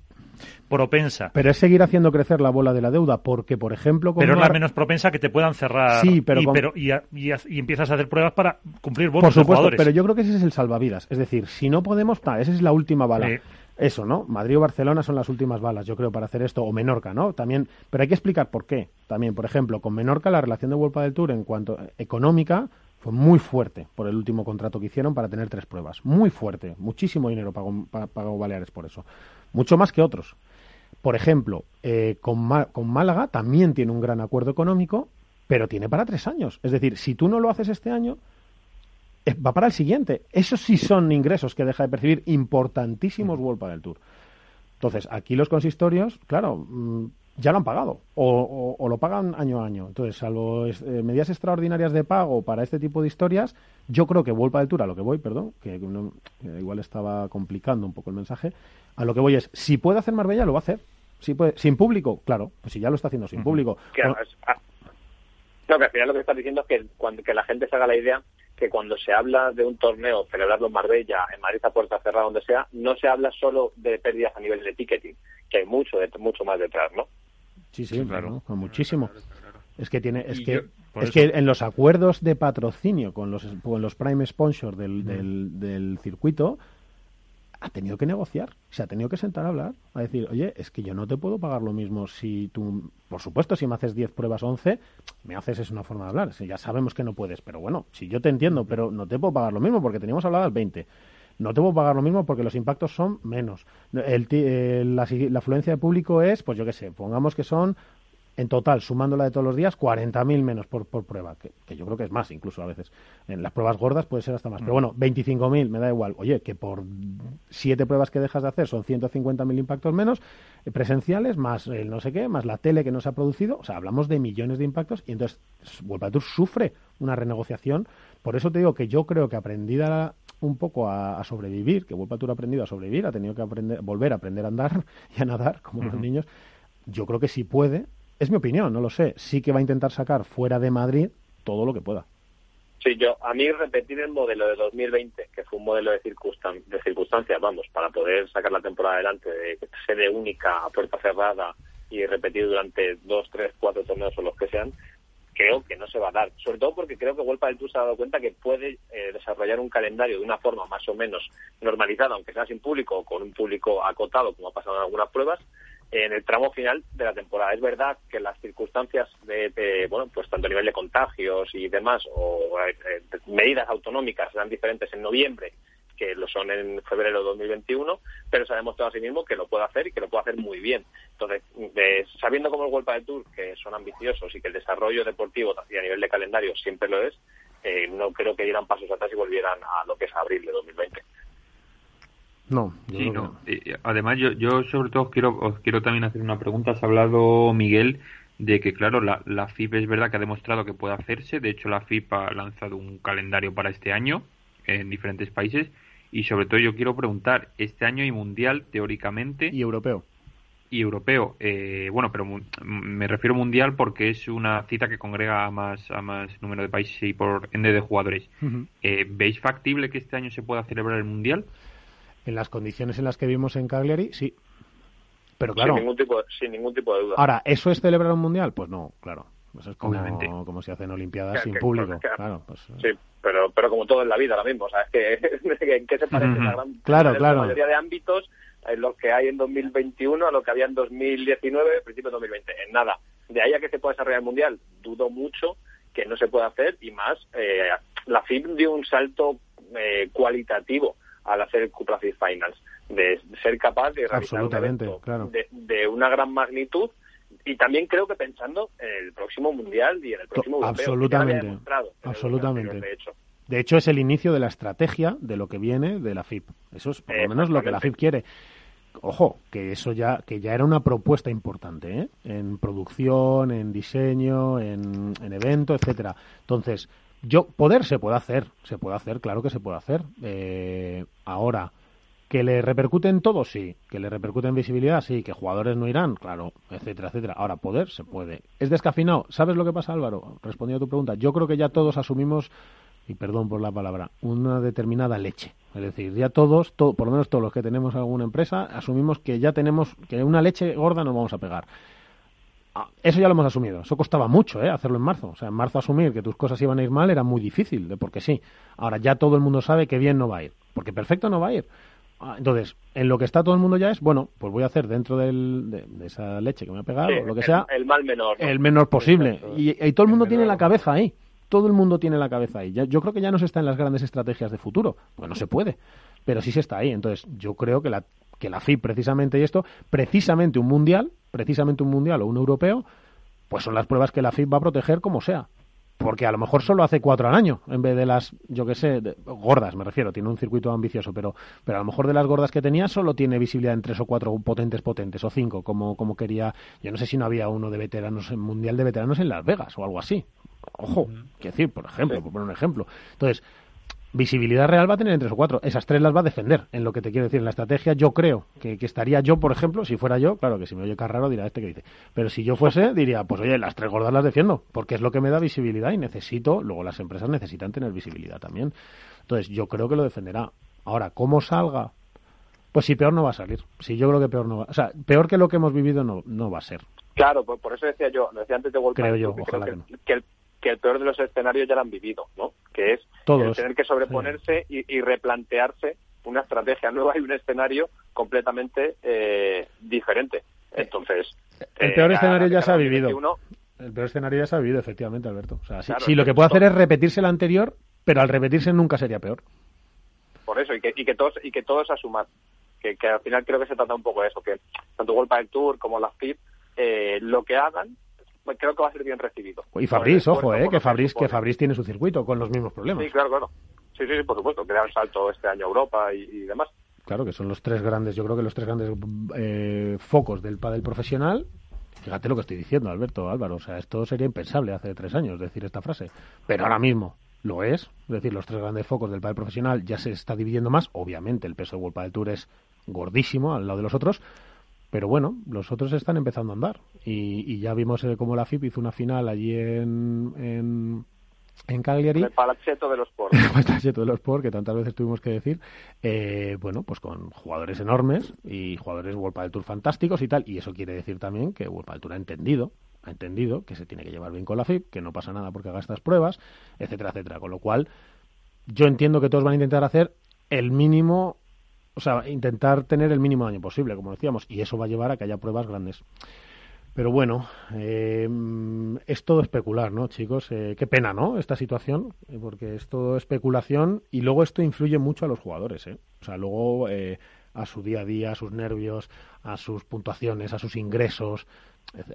propensa. Pero es seguir haciendo crecer la bola de la deuda, porque, por ejemplo... pero es la menos propensa que te puedan cerrar sí, pero y, pero, y, empiezas a hacer pruebas para cumplir bonos Por supuesto, pero yo creo que ese es el salvavidas. Es decir, si no podemos, esa es la última bala eso, ¿no? Madrid o Barcelona son las últimas balas, yo creo, para hacer esto, o Menorca, ¿no? También, pero hay que explicar por qué. También, por ejemplo, con Menorca la relación de Vuelta del Tour en cuanto económica fue muy fuerte por el último contrato que hicieron para tener tres pruebas. Muy fuerte, muchísimo dinero pagó, pagó Baleares por eso. Mucho más que otros. Por ejemplo, eh, con, con Málaga también tiene un gran acuerdo económico, pero tiene para tres años. Es decir, si tú no lo haces este año, eh, va para el siguiente. Esos sí son ingresos que deja de percibir importantísimos World del Tour. Entonces, aquí los consistorios, claro, mm, ya lo han pagado o, lo pagan año a año. Entonces, salvo eh, medidas extraordinarias de pago para este tipo de historias, yo creo que World del Tour, a lo que voy, perdón, que igual estaba complicando un poco el mensaje, a lo que voy es, si puede hacer Marbella, lo va a hacer. Si puede, sin público, claro, pues si ya lo está haciendo sin público. Claro, ah, no, que al final lo que estás diciendo es que, cuando, que la gente se haga la idea que cuando se habla de un torneo, celebrarlo en Marbella, en Madrid a puerta cerrada, donde sea, no se habla solo de pérdidas a nivel de ticketing, que hay mucho, mucho más detrás, ¿no? Sí, sí, claro. con muchísimo. Es que tiene, es Y que, yo- por es eso- que en los acuerdos de patrocinio con los, con los prime sponsors del, del, del circuito ha tenido que negociar, se ha tenido que sentar a hablar, a decir, oye, es que yo no te puedo pagar lo mismo si tú, por supuesto, si me haces 10 pruebas 11, me haces es una forma de hablar, si ya sabemos que no puedes, pero bueno, si yo te entiendo, pero no te puedo pagar lo mismo porque teníamos hablado al 20. No te puedo pagar lo mismo porque los impactos son menos. El eh, la, la afluencia de público es, pues yo qué sé, pongamos que son en total, sumándola de todos los días, 40.000 menos por, por prueba, que, que yo creo que es más incluso a veces. En las pruebas gordas puede ser hasta más. Pero bueno, 25.000 me da igual. Oye, que por siete pruebas que dejas de hacer son 150.000 impactos menos eh, presenciales, más el no sé qué, más la tele que no se ha producido. O sea, hablamos de millones de impactos y entonces World Tour sufre una renegociación. Por eso te digo que yo creo que aprendida un poco a, a sobrevivir, que World Tour ha aprendido a sobrevivir, ha tenido que aprender, volver a aprender a andar [laughs] y a nadar, como los niños. Yo creo que sí puede, es mi opinión, no lo sé, sí que va a intentar sacar fuera de Madrid todo lo que pueda. Sí, yo, a mí repetir el modelo de 2020, que fue un modelo de, circunstan de circunstancias, vamos, para poder sacar la temporada adelante, de sede única, a puerta cerrada y repetir durante dos, tres, cuatro torneos o los que sean, creo que no se va a dar. Sobre todo porque creo que Vuelta del Tour se ha dado cuenta que puede eh, desarrollar un calendario de una forma más o menos normalizada, aunque sea sin público o con un público acotado, como ha pasado en algunas pruebas, en el tramo final de la temporada. Es verdad que las circunstancias de, de, bueno, pues tanto a nivel de contagios y demás, o eh, medidas autonómicas serán diferentes en noviembre que lo son en febrero de 2021, pero se ha demostrado a sí mismo que lo puede hacer y que lo puede hacer muy bien. Entonces, de, sabiendo cómo el Vuelta del Tour, que son ambiciosos y que el desarrollo deportivo y a nivel de calendario siempre lo es, eh, no creo que dieran pasos atrás y volvieran a lo que es abril de 2020. No, yo Sí, que no. Eh, Además, yo, yo sobre todo os quiero, os quiero también hacer una pregunta. Has hablado, Miguel, de que, claro, la, la FIP es verdad que ha demostrado que puede hacerse. De hecho, la FIP ha lanzado un calendario para este año en diferentes países. Y sobre todo yo quiero preguntar, este año hay mundial, teóricamente, Y europeo. y europeo. Eh, bueno, pero mu- me refiero mundial porque es una cita que congrega a más, a más número de países y por ende de jugadores. Eh, ¿Veis factible que este año se pueda celebrar el mundial? En las condiciones en las que vimos en Cagliari, sí. Pero claro, Sin, ningún tipo sin ningún tipo de duda. ahora, ¿eso es celebrar un mundial? Pues no, claro. Eso es como, Obviamente. como si hacen Olimpiadas sin que- público. que- Claro, pues, Sí, pero, pero como todo en la vida ahora mismo, o sea, es que [laughs] ¿en qué se parece la gran Claro, la claro. mayoría de ámbitos en lo que hay en 2021 a lo que había en 2019, principio de 2020? En nada. De ahí a que se pueda desarrollar el Mundial, dudo mucho que no se pueda hacer y más, eh, la FIB dio un salto eh, cualitativo al hacer el Cupra FIB Finals, de ser capaz de realizar un Absolutamente, evento claro. de, de una gran magnitud y también creo que pensando en el próximo Mundial y en el próximo Europeo, que ya absolutamente, el absolutamente. anterior, de hecho. De hecho, es el inicio de la estrategia de lo que viene de la FIP. Eso es por lo menos lo que la FIP quiere. Ojo, que eso ya, que ya era una propuesta importante, ¿eh? En producción, en diseño, en, en evento, etcétera. Entonces, yo, poder se puede hacer, se puede hacer, claro que se puede hacer. Eh, ahora, que le repercute en todo, sí. Que le repercute en visibilidad, sí. Que jugadores no irán, claro, etcétera, etcétera. Ahora, poder se puede. ¿Es descafinado? ¿Sabes lo que pasa, Álvaro? Respondiendo a tu pregunta. Yo creo que ya todos asumimos, y perdón por la palabra, una determinada leche. Es decir, ya todos, to- por lo menos todos los que tenemos alguna empresa, asumimos que ya tenemos, que una leche gorda nos vamos a pegar. Ah, Eso ya lo hemos asumido. Eso costaba mucho, ¿eh? Hacerlo en marzo. O sea, en marzo asumir que tus cosas iban a ir mal era muy difícil, de porque sí. Ahora ya todo el mundo sabe que bien no va a ir. Porque perfecto no va a ir. Ah, Entonces, en lo que está todo el mundo ya es, bueno, pues voy a hacer dentro del- de, de esa leche que me ha pegado, Sí, o lo que el, sea, el mal menor. ¿no? el menor posible. Y, y todo el mundo El tiene menor. la cabeza ahí. Todo el mundo tiene la cabeza ahí. Ya- yo creo que ya no se está en las grandes estrategias de futuro, pues no se puede, pero sí se está ahí. Entonces, yo creo que la, que la FIP precisamente y esto, precisamente un mundial, precisamente un mundial o un europeo, pues son las pruebas que la FIP va a proteger como sea. Porque a lo mejor solo hace cuatro al año, en vez de las, yo qué sé, de- gordas, me refiero, tiene un circuito ambicioso, pero, pero a lo mejor de las gordas que tenía solo tiene visibilidad en tres o cuatro potentes potentes, o cinco, como, como quería, yo no sé si no había uno de veteranos, en Mundial de Veteranos en Las Vegas o algo así. Ojo, quiero decir, por ejemplo, por poner un ejemplo. Entonces, visibilidad real va a tener en tres o cuatro. Esas tres las va a defender. En lo que te quiero decir, en la estrategia, yo creo que, que estaría yo, por ejemplo, si fuera yo, claro que si me oye Carraro dirá este que dice. Pero si yo fuese, diría, pues oye, las tres gordas las defiendo, porque es lo que me da visibilidad y necesito, luego las empresas necesitan tener visibilidad también. Entonces, yo creo que lo defenderá. Ahora, ¿cómo salga? Pues si peor no va a salir. Si yo creo que peor no va. O sea, peor que lo que hemos vivido no, no va a ser. Claro, por, por eso decía yo, decía antes de World Creo Cup, yo, que ojalá creo que que, que el, que el peor de los escenarios ya lo han vivido, ¿no? Que es Todos. tener que sobreponerse y, y replantearse una estrategia nueva y un escenario completamente eh, diferente. Entonces, El eh, peor escenario ya se ha vivido. 2021, El peor escenario ya se ha vivido, efectivamente, Alberto. O sea, sí, Claro, sí, lo que puede hacer es repetirse el anterior, pero al repetirse nunca sería peor. por eso, y que, y que todos y que todos asuman. Que, que al final creo que se trata un poco de eso, que tanto World del Tour como la FIP, eh, lo que hagan, creo que va a ser bien recibido. Y Fabriz, ojo, esfuerzo, eh, que Fabriz, que. Fabriz tiene su circuito con los mismos problemas. Sí, claro, claro. Sí, sí, sí, por supuesto, que da el salto este año a Europa y, y demás. Claro, que son los tres grandes, yo creo que los tres grandes eh, focos del pádel profesional. Fíjate lo que estoy diciendo, Alberto, Álvaro. O sea, esto sería impensable hace tres años decir esta frase. Pero ahora mismo lo es. Es decir, los tres grandes focos del pádel profesional ya se está dividiendo más. Obviamente, el peso de World Padel Tour es gordísimo al lado de los otros. Pero bueno, los otros están empezando a andar. Y, y ya vimos eh, cómo la FIP hizo una final allí en, en, en Cagliari. El palachetto de los portos. [laughs] Palachetto de los Sport, que tantas veces tuvimos que decir, eh, bueno, pues con jugadores enormes y jugadores World Padel Tour fantásticos y tal, y eso quiere decir también que World Padel Tour ha entendido, ha entendido que se tiene que llevar bien con la FIP, que no pasa nada porque haga estas pruebas, etcétera, etcétera, con lo cual yo entiendo que todos van a intentar hacer el mínimo, o sea, intentar tener el mínimo daño posible, como decíamos, y eso va a llevar a que haya pruebas grandes. Pero bueno, eh, es todo especular, ¿no, chicos? Eh, qué pena, ¿no? Esta situación, eh, porque es todo especulación y luego esto influye mucho a los jugadores, ¿eh? O sea, luego eh, a su día a día, a sus nervios, a sus puntuaciones, a sus ingresos,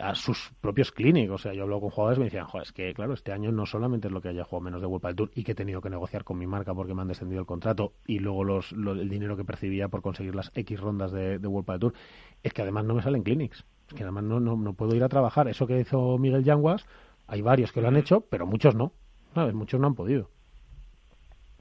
a sus propios clínicos. O sea, yo hablo con jugadores y me decían, joder, es que claro, este año no solamente es lo que haya jugado menos de World Padel Tour y que he tenido que negociar con mi marca porque me han descendido el contrato y luego los, lo- el dinero que percibía por conseguir las X rondas de, de World Padel Tour, es que además no me salen clinics. Es que además no, no, no puedo ir a trabajar. Eso que hizo Miguel Yanguas, hay varios que lo han hecho, pero muchos no. ¿Sabes? Muchos no han podido.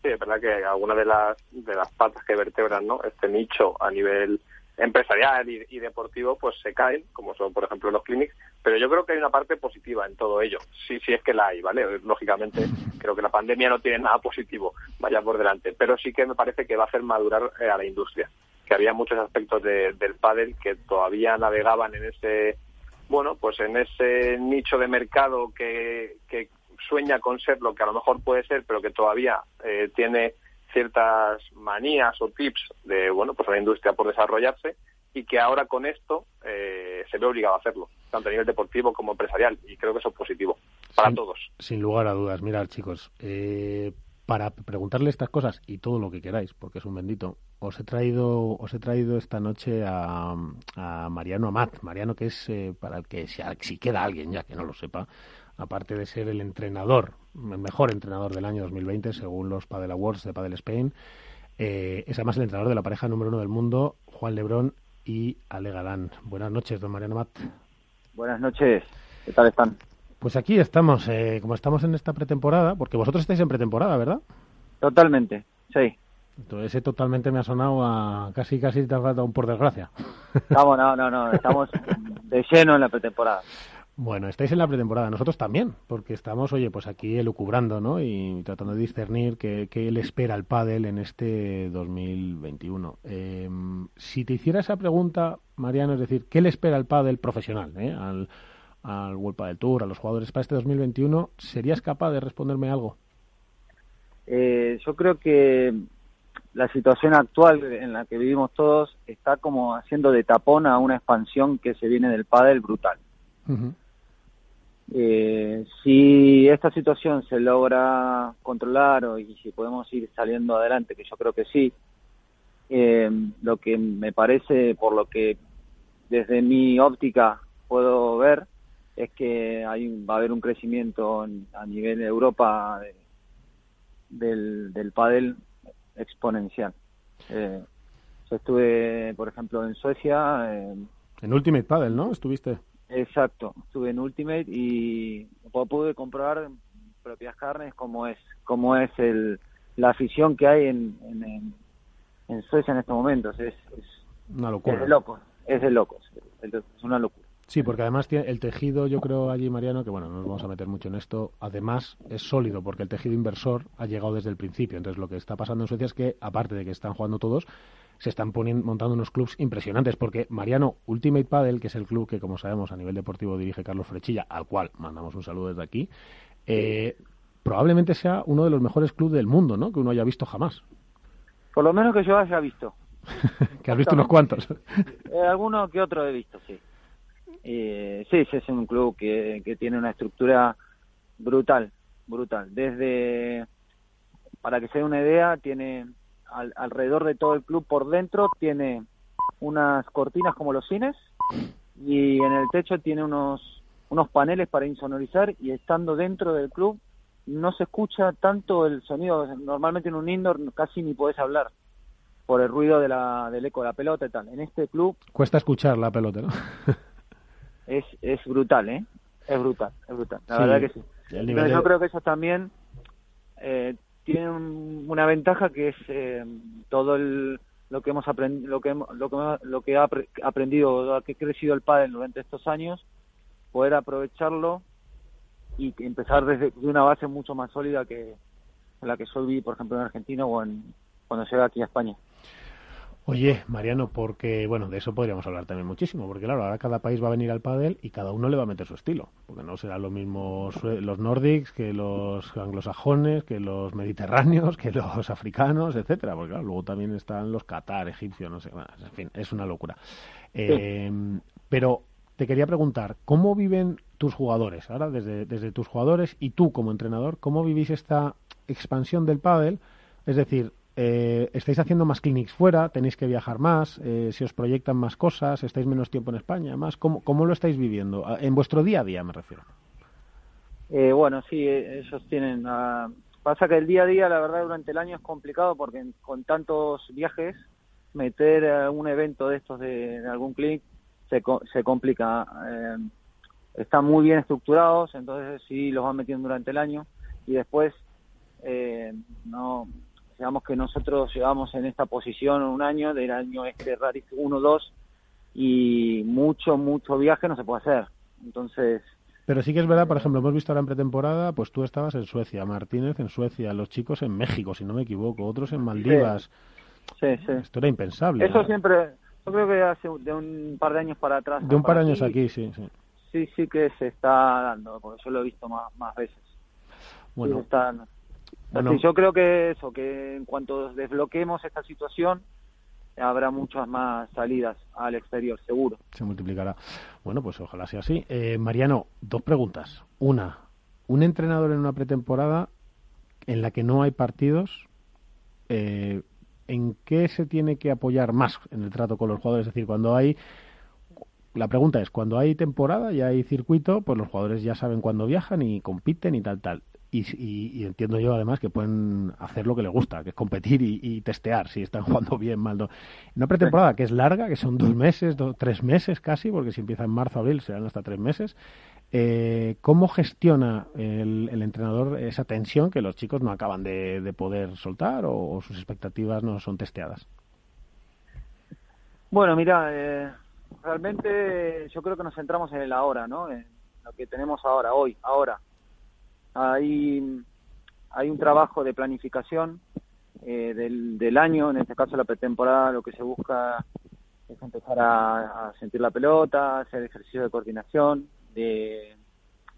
Sí, es verdad que algunas de las, de las patas que vertebran ¿no? este nicho a nivel empresarial y, y deportivo pues se caen, como son por ejemplo los clinics, pero yo creo que hay una parte positiva en todo ello, sí, sí es que la hay, ¿vale? Lógicamente creo que la pandemia no tiene nada positivo, vaya por delante, pero sí que me parece que va a hacer madurar eh, a la industria, que había muchos aspectos de- del pádel que todavía navegaban en ese, bueno, pues en ese nicho de mercado que, que sueña con ser lo que a lo mejor puede ser, pero que todavía eh, tiene ciertas manías o tips de bueno pues a la industria por desarrollarse y que ahora con esto eh, se ve obligado a hacerlo tanto a nivel deportivo como empresarial y creo que eso es positivo para Sin- todos Sin lugar a dudas. Mirad, chicos, eh, para preguntarle estas cosas y todo lo que queráis, porque es un bendito, os he traído, os he traído esta noche a, a Mariano Amat. Mariano, que es, eh, para el que sea, si queda alguien ya que no lo sepa, aparte de ser el entrenador, el mejor entrenador del año 2020, según los Padel Awards de Padel Spain, eh, es además el entrenador de la pareja número uno del mundo, Juan Lebrón y Ale Galán. Buenas noches, don Mariano Amat. Buenas noches, ¿qué tal están? Pues aquí estamos, eh, como estamos en esta pretemporada, porque vosotros estáis en pretemporada, ¿verdad? Totalmente, sí. Entonces ese totalmente me ha sonado a casi casi te ha faltado un por desgracia. Estamos, no, no, no, estamos de lleno en la pretemporada. [laughs] Bueno, estáis en la pretemporada, nosotros también, porque estamos, oye, pues aquí elucubrando, ¿no? Y tratando de discernir qué, qué le espera al pádel en este 2021. Eh, si te hiciera esa pregunta, Mariano, es decir, ¿qué le espera al pádel profesional, eh? al, al World Padel Tour, a los jugadores para este 2021? ¿Serías capaz de responderme algo? Eh, yo creo que la situación actual en la que vivimos todos está como haciendo de tapón a una expansión que se viene del pádel brutal. Ujú. Eh, si esta situación se logra controlar o, y si podemos ir saliendo adelante, que yo creo que sí, eh, lo que me parece, por lo que desde mi óptica puedo ver, es que hay, va a haber un crecimiento en- a nivel de Europa de- del, del pádel exponencial. Eh, yo estuve, por ejemplo, en Suecia, eh, En Ultimate Paddle, ¿no? Estuviste. Exacto, estuve en Ultimate y pu- pude comprobar en propias carnes cómo es cómo es el la afición que hay en, en, Suecia en estos momentos. Es, es, Una es locura. de locos, es de locos, es de- es una locura. Sí, porque además tiene el tejido, yo creo allí, Mariano, que bueno, no nos vamos a meter mucho en esto, además es sólido porque el tejido inversor ha llegado desde el principio. Entonces lo que está pasando en Suecia es que, aparte de que están jugando todos, se están poniendo, montando unos clubs impresionantes, porque Mariano, Ultimate Padel, que es el club que, como sabemos, a nivel deportivo dirige Carlos Frechilla, al cual mandamos un saludo desde aquí, eh, probablemente sea uno de los mejores clubes del mundo, ¿no? Que uno haya visto jamás. Por lo menos que yo haya visto. [laughs] que has visto unos cuantos. Eh, alguno que otro he visto, sí. Eh, sí, sí, es un club que, que tiene una estructura brutal, brutal. Desde, para que se dé una idea, tiene alrededor de todo el club por dentro, tiene unas cortinas como los cines y en el techo tiene unos, unos paneles para insonorizar y estando dentro del club no se escucha tanto el sonido. Normalmente en un indoor casi ni puedes hablar por el ruido de la, del eco de la pelota y tal. En este club... Cuesta escuchar la pelota, ¿no? [laughs] es, es brutal, ¿eh? Es brutal, es brutal. La verdad que sí. Pero yo creo que eso también eh, tiene una ventaja que es eh, todo el, lo que hemos aprendido, lo que, lo que, lo que ha aprendido, que ha crecido el pádel durante estos años, poder aprovecharlo y empezar desde de una base mucho más sólida que la que soy vi, por ejemplo, en Argentina o en, cuando llegué aquí a España. Oye, Mariano, porque, bueno, de eso podríamos hablar también muchísimo, porque claro, ahora cada país va a venir al pádel y cada uno le va a meter su estilo, porque no serán lo mismo los nórdicos que los anglosajones, que los mediterráneos, que los africanos, etcétera, porque claro, luego también están los catar, egipcios, no sé, en fin, es una locura. Eh, pero te quería preguntar, ¿cómo viven tus jugadores? Ahora, desde, desde tus jugadores y tú como entrenador, ¿cómo vivís esta expansión del pádel? Es decir, eh, ¿Estáis haciendo más clinics fuera? ¿Tenéis que viajar más? Eh, ¿Se os proyectan más cosas? ¿Estáis menos tiempo en España? más ¿Cómo, cómo lo estáis viviendo? Ah, en vuestro día a día, me refiero. Eh, bueno, sí, eh, ellos tienen... Uh, pasa que el día a día, la verdad, durante el año es complicado porque con tantos viajes, meter un evento de estos de, algún clinic se, se complica. están muy bien estructurados, entonces sí los van metiendo durante el año y después no digamos que nosotros llevamos en esta posición un año, del año este RARIS 1-2, y mucho, mucho viaje no se puede hacer. Entonces... Pero sí que es verdad, por ejemplo, hemos visto ahora en pretemporada, pues tú estabas en Suecia, Martínez en Suecia, los chicos en México, si no me equivoco, otros en Maldivas. Sí, sí. Esto era impensable. Eso siempre, yo creo que hace de un par de años para atrás. De un par de años aquí, sí, sí. Sí, sí que se está dando, porque yo lo he visto más, más veces. Bueno. está, yo creo que eso, que en cuanto desbloqueemos esta situación, habrá muchas más salidas al exterior, seguro. Se multiplicará. Bueno, pues ojalá sea así. Eh, Mariano, dos preguntas. Una, un entrenador en una pretemporada en la que no hay partidos, eh, ¿en qué se tiene que apoyar más en el trato con los jugadores? Es decir, cuando hay... La pregunta es, cuando hay temporada y hay circuito, pues los jugadores ya saben cuándo viajan y compiten y tal, tal. Y, entiendo yo además que pueden hacer lo que les gusta, que es competir y, testear si están [laughs] jugando bien, mal. No. Una pretemporada que es larga, que son dos meses, tres meses casi, porque si empieza en marzo, abril, serán hasta tres meses. Eh, ¿Cómo gestiona el, entrenador esa tensión que los chicos no acaban de, poder soltar o, sus expectativas no son testeadas? Bueno, mira, eh, realmente yo creo que nos centramos en el ahora, ¿no? En lo que tenemos ahora, hoy, ahora hay, hay un trabajo de planificación eh, del, año, en este caso la pretemporada, lo que se busca es empezar a, sentir la pelota, hacer ejercicio de coordinación, de,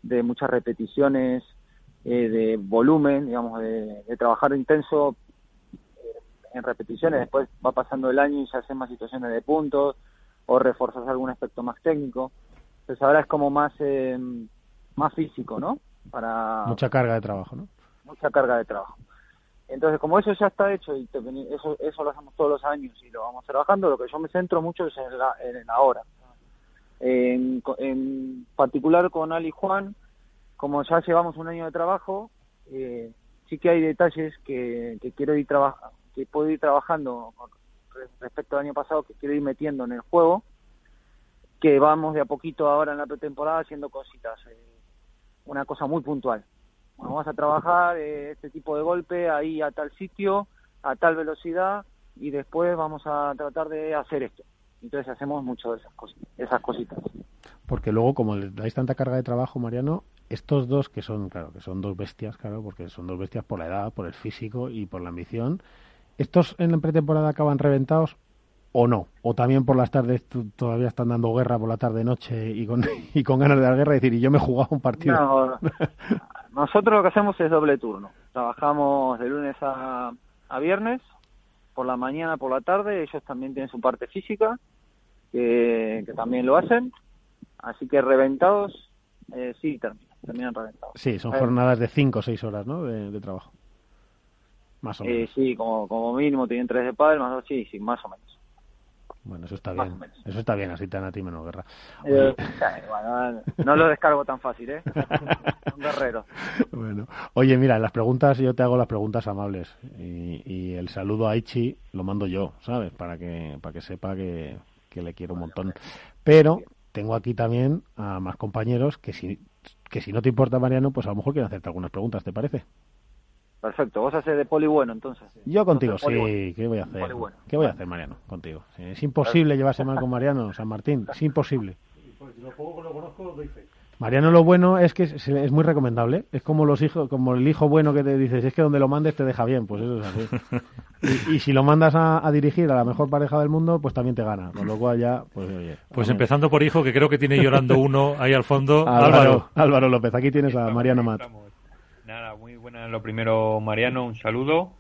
de muchas repeticiones, eh, de volumen, digamos, de, trabajar intenso eh, en repeticiones, después va pasando el año y se hacen más situaciones de puntos o reforzas algún aspecto más técnico. Entonces ahora es como más, más físico, ¿no? Para... Mucha carga de trabajo, ¿no? Mucha carga de trabajo. Entonces, como eso ya está hecho y eso, eso lo hacemos todos los años y lo vamos trabajando, lo que yo me centro mucho es en la, en ahora. En, en particular con Ali Juan, como ya llevamos un año de trabajo, eh, sí que hay detalles que, que quiero ir trabajando, que puedo ir trabajando respecto al año pasado, que quiero ir metiendo en el juego, que vamos de a poquito ahora en la pretemporada haciendo cositas. Eh, una cosa muy puntual. vamos a trabajar eh, este tipo de golpe ahí a tal sitio, a tal velocidad y después vamos a tratar de hacer esto. Entonces hacemos mucho de esas, cosas, esas cositas. Porque luego, como le dais tanta carga de trabajo, Mariano, estos dos que son, claro, que son dos bestias, claro, porque son dos bestias por la edad, por el físico y por la ambición, ¿estos en la pretemporada acaban reventados o no? ¿O también por las tardes todavía están dando guerra por la tarde-noche y con, [laughs] y con ganas de dar guerra? y decir, y yo me he jugado un partido. No, [laughs] nosotros lo que hacemos es doble turno. Trabajamos de lunes a, a viernes, por la mañana, por la tarde. Ellos también tienen su parte física, que, que también lo hacen. Así que reventados, eh, sí, terminan, reventados. Sí, son jornadas de 5 o 6 horas ¿no? de trabajo. Más o menos. Eh, sí, como, como mínimo tienen tres de padre, más o sí, sí, más o menos. Bueno, eso está bien. Eso está bien, así te dan a ti menos guerra. Eh, no lo descargo tan fácil, ¿eh? [laughs] Un guerrero. Bueno, oye, mira, las preguntas, yo te hago las preguntas amables. Y, y, el saludo a Ichi lo mando yo, ¿sabes? Para que, para que sepa que, que le quiero un montón. Pero tengo aquí también a más compañeros que si, que si no te importa, Mariano, pues a lo mejor quieren hacerte algunas preguntas, ¿te parece? Perfecto, vos haces de poli bueno entonces. Yo contigo, sí, ¿qué voy a hacer? ¿Qué voy a hacer, Mariano? Contigo. es imposible llevarse mal con Mariano, San Martín, es imposible. Mariano lo bueno es que es, muy recomendable, es como los hijos, como el hijo bueno que te dices, es que donde lo mandes te deja bien, pues eso es así. [laughs] y, si lo mandas a, dirigir a la mejor pareja del mundo, pues también te gana, con lo cual ya, pues oye. Pues empezando por hijo, que creo que tiene llorando uno ahí al fondo, Álvaro. Álvaro, López, aquí tienes a Mariano Mat. Lo primero, Mariano, un saludo.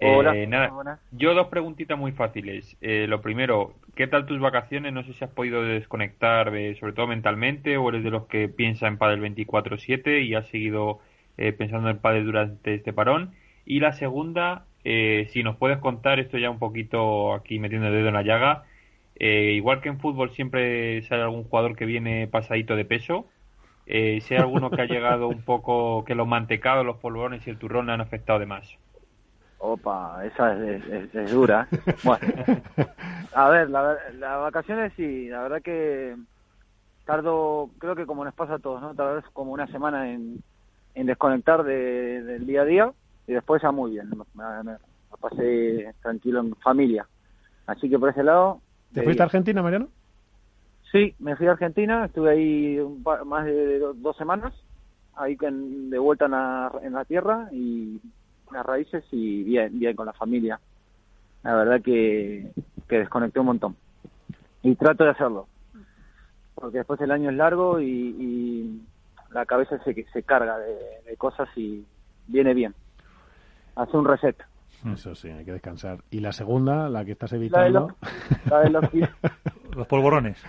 Hola, eh, nada, Yo dos preguntitas muy fáciles. Eh, lo primero, ¿qué tal tus vacaciones? No sé si has podido desconectar, sobre todo mentalmente, o eres de los que piensa en Padel 24/7 y has seguido eh, pensando en Padel durante este parón. Y la segunda, si nos puedes contar, esto ya un poquito aquí metiendo el dedo en la llaga, igual que en fútbol siempre sale algún jugador que viene pasadito de peso, eh, si hay alguno que ha llegado un poco, que los mantecados, los polvorones y el turrón le han afectado de más. Opa, esa es, dura. Bueno, a ver, las la vacaciones sí, la verdad que tardo, creo que como nos pasa a todos, ¿no? Tal vez como una semana en, desconectar del día a día y después ya muy bien, me, pasé tranquilo en familia. Así que por ese lado... ¿Te fuiste a Argentina, Mariano? Sí, me fui a Argentina, estuve ahí más de dos semanas, ahí de vuelta en la, tierra y las raíces y bien, bien con la familia. La verdad que, que desconecté un montón. Y trato de hacerlo, porque después el año es largo y, la cabeza se, se carga de, cosas y viene bien. Hace un reset. Eso sí, hay que descansar. ¿Y la segunda, la que estás evitando? La de los, [laughs] los polvorones.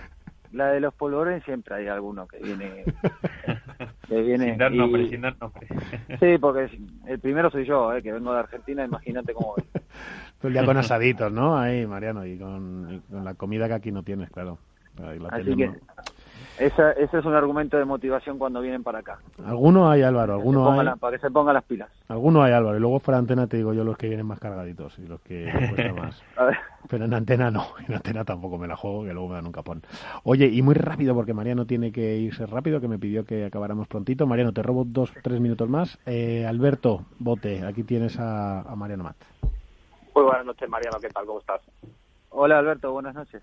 La de los polvorones siempre hay alguno que viene. [laughs] que viene sin dar nombre, sin dar nombre. sí, porque el primero soy yo, eh, que vengo de Argentina, imagínate cómo voy. [laughs] El día con asaditos, ¿no? Ahí, Mariano, y con, la comida que aquí no tienes, claro. Así que esa, ese es un argumento de motivación cuando vienen para acá. Alguno hay, Álvaro, alguno hay. para que se pongan las pilas. Alguno hay, Álvaro, y luego fuera antena te digo yo los que vienen más cargaditos y los que [laughs] cuesta más. Pero en antena no, [laughs] en antena tampoco me la juego, que luego me dan un capón. Oye, y muy rápido, porque Mariano tiene que irse rápido, que me pidió que acabáramos prontito. Mariano, te robo dos, tres minutos más. Eh, Alberto, bote, aquí tienes a, a Mariano Mat. Muy buenas noches, Mariano, ¿qué tal? ¿Cómo estás? Hola, Alberto, buenas noches.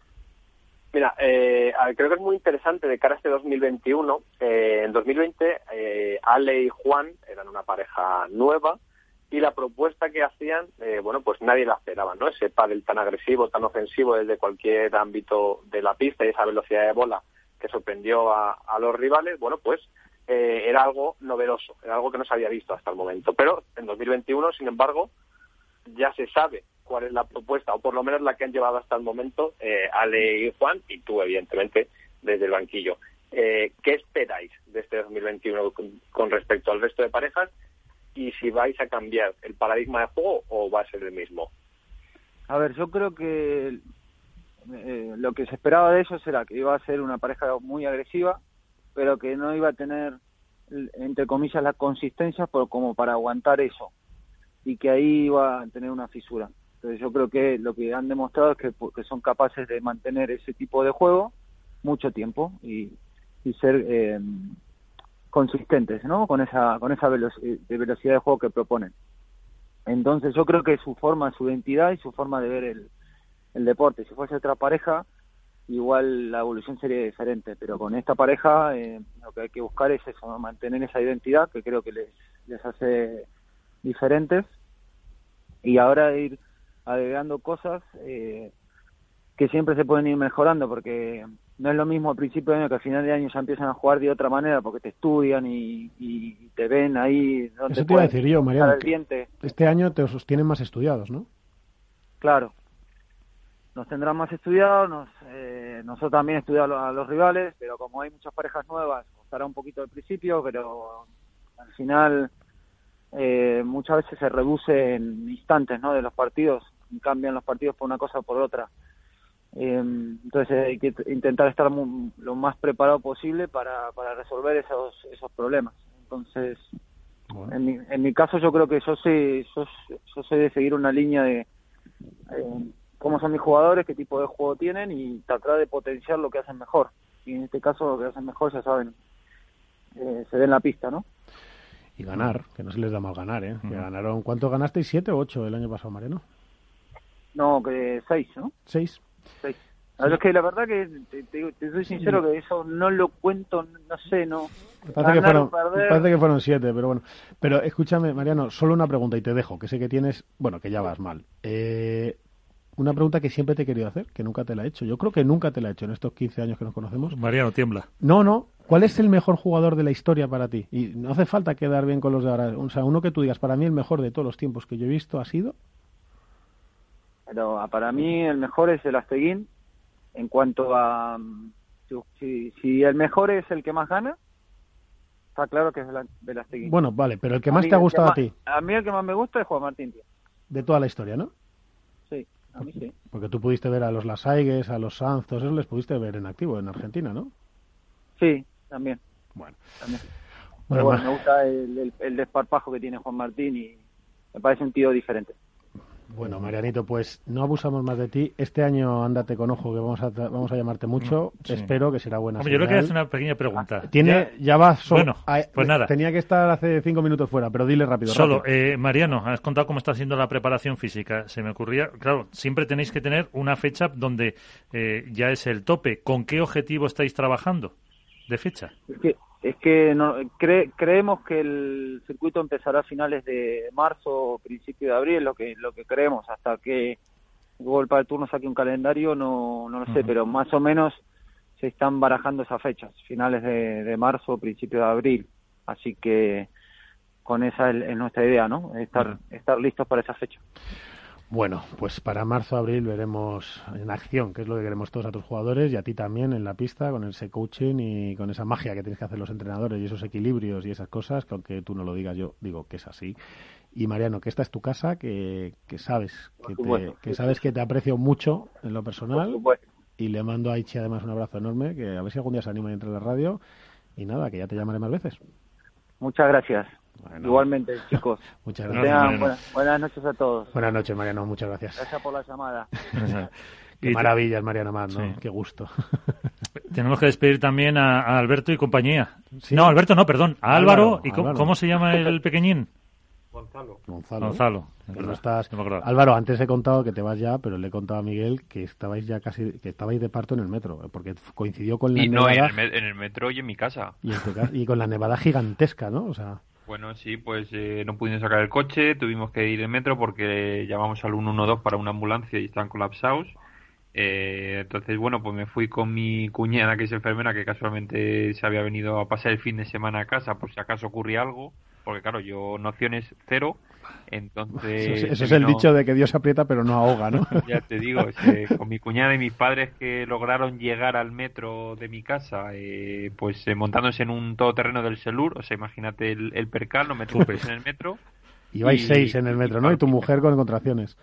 Mira, eh, creo que es muy interesante de cara a este 2021. Eh, en 2020, eh, Ale y Juan eran una pareja nueva y la propuesta que hacían, eh, bueno, pues nadie la esperaba, ¿no? Ese pádel tan agresivo, tan ofensivo desde cualquier ámbito de la pista y esa velocidad de bola que sorprendió a, a los rivales, bueno, pues eh, era algo novedoso, era algo que no se había visto hasta el momento. Pero en 2021, sin embargo, ya se sabe cuál es la propuesta, o por lo menos la que han llevado hasta el momento eh, Ale y Juan, y tú, evidentemente, desde el banquillo. Eh, ¿Qué esperáis de este 2021 con, respecto al resto de parejas? Y si vais a cambiar el paradigma de juego o va a ser el mismo. A ver, yo creo que eh, lo que se esperaba de ellos era que iba a ser una pareja muy agresiva, pero que no iba a tener, entre comillas, la consistencia por, como para aguantar eso y que ahí iba a tener una fisura. Entonces yo creo que lo que han demostrado es que, son capaces de mantener ese tipo de juego mucho tiempo y, ser eh, consistentes, ¿no? Con esa con esa de velocidad de juego que proponen. Entonces yo creo que su forma, su identidad y su forma de ver el, el deporte. Si fuese otra pareja, igual la evolución sería diferente, pero con esta pareja eh, lo que hay que buscar es eso, mantener esa identidad que creo que les, les hace diferentes y ahora ir agregando cosas eh, que siempre se pueden ir mejorando porque no es lo mismo al principio de año que al final de año ya empiezan a jugar de otra manera porque te estudian y, y te ven ahí donde Eso te iba a decir yo, Mariano. Este año te os tienen más estudiados, ¿no? Claro. Nos tendrán más estudiados, nos, eh, nosotros también estudiamos a los rivales, pero como hay muchas parejas nuevas, costará un poquito al principio, pero al final eh, muchas veces se reduce en instantes ¿no? de los partidos, cambian los partidos por una cosa o por otra. Eh, entonces hay que intentar estar mu- lo más preparado posible para, para resolver esos, esos problemas. Entonces, en, mi, en mi caso yo creo que yo soy, yo, yo soy de seguir una línea de eh, cómo son mis jugadores, qué tipo de juego tienen y tratar de potenciar lo que hacen mejor. Y en este caso lo que hacen mejor, ya saben, eh, se ve en la pista, ¿no? Y ganar, que no se les da mal ganar, ¿eh? Que ganaron, ¿cuánto ganasteis? ¿Siete o ocho el año pasado, Mariano? No, que seis, ¿no? ¿Seis? Seis. Es que la verdad que te, te- te soy sincero que eso no lo cuento, no sé, no. Me parece, que fueron, parece que fueron siete, pero bueno. Pero escúchame, Mariano, solo una pregunta y te dejo, que sé que tienes, bueno, que ya vas mal. Eh, una pregunta que siempre te he querido hacer, que nunca te la he hecho. Yo creo que nunca te la he hecho en estos 15 años que nos conocemos. Mariano, tiembla. No, no. ¿Cuál es el mejor jugador de la historia para ti? Y no hace falta quedar bien con los de ahora. O sea, uno que tú digas, para mí el mejor de todos los tiempos que yo he visto ha sido. Pero ah, para mí el mejor es el Asteguín en cuanto a mm, si, si, el mejor es el que más gana, está claro que es el, el Asteguín. Bueno, vale, pero el que más mí te ha gustado a ti, A mí el que más me gusta es Juan Martín, tío. de toda la historia, ¿no? Sí, a mí sí. Porque tú pudiste ver a los Lasaigues, a los Sanz, todos esos les pudiste ver en activo en Argentina, ¿no? Sí, también. Bueno. También. Bueno, Pero bueno, ma- me gusta el, el- el desparpajo que tiene Juan Martín y me parece un tío diferente. Bueno, Marianito, pues no abusamos más de ti. Este año ándate con ojo, que vamos a, vamos a llamarte mucho. Sí. Espero que será buena Hombre, yo creo que señal. es una pequeña pregunta. Tiene, ya, va so- Bueno, a- pues nada. Tenía que estar hace cinco minutos fuera, pero dile rápido. Solo, rápido. eh, Mariano, has contado cómo está siendo la preparación física. Se me ocurría, claro, siempre tenéis que tener una fecha donde eh, ya es el tope. ¿Con qué objetivo estáis trabajando de fecha? Es que, es que no, cre- creemos que el circuito empezará a finales de marzo o principio de abril, lo que lo que creemos, hasta que Google para el turno saque un calendario, no, no lo sé, pero más o menos se están barajando esas fechas, finales de, de marzo o principio de abril. Así que con esa es, es nuestra idea, ¿no? Estar, estar listos para esa fecha. Bueno, pues para marzo, abril veremos en acción, que es lo que queremos todos a tus jugadores y a ti también en la pista, con ese coaching y con esa magia que tienes que hacer los entrenadores y esos equilibrios y esas cosas, que aunque tú no lo digas, yo digo que es así. Y Mariano, que esta es tu casa, que, que sabes que, te, que sabes que te aprecio mucho en lo personal y le mando a Ichi además un abrazo enorme, que a ver si algún día se anima y entra en la radio y nada, que ya te llamaré más veces. Muchas gracias. Bueno, Igualmente, [laughs] chicos. Muchas gracias. tengan buenas, buenas noches a todos. Buenas noches, Mariano, muchas gracias. Gracias por la llamada. [laughs] Qué Y- maravillas, Mariano Mar, ¿no? Sí. Qué gusto. [laughs] Tenemos que despedir también a, a Alberto y compañía. Sí. No, Alberto no, perdón. A Álvaro. Álvaro, ¿Y cómo, Álvaro. cómo se llama el pequeñín? Gonzalo. Gonzalo. No verdad, estás... no. Álvaro, antes he contado que te vas ya, pero le he contado a Miguel que estabais ya casi, que estabais de parto en el metro, porque coincidió con la Y no, en nevada el, en el metro y en mi casa. y, en tu ca- y con la nevada gigantesca, ¿no? O sea, Bueno, sí, pues eh, no pudimos sacar el coche, tuvimos que ir en metro porque llamamos al 112 para una ambulancia y están colapsados. Eh, entonces, bueno, pues me fui con mi cuñada, que es enfermera, que casualmente se había venido a pasar el fin de semana a casa por si acaso ocurría algo, porque claro, yo nociones cero, entonces... eso, es- el dicho de que Dios aprieta pero no ahoga, ¿no? [laughs] Ya te digo, que con mi cuñada y mis padres que lograron llegar al metro de mi casa, eh, pues eh, montándose en un todoterreno del Selur, o sea, imagínate el, el percal, nos metimos [laughs] en el metro. Y vais seis en el metro, ¿no? Y tu mujer con contracciones.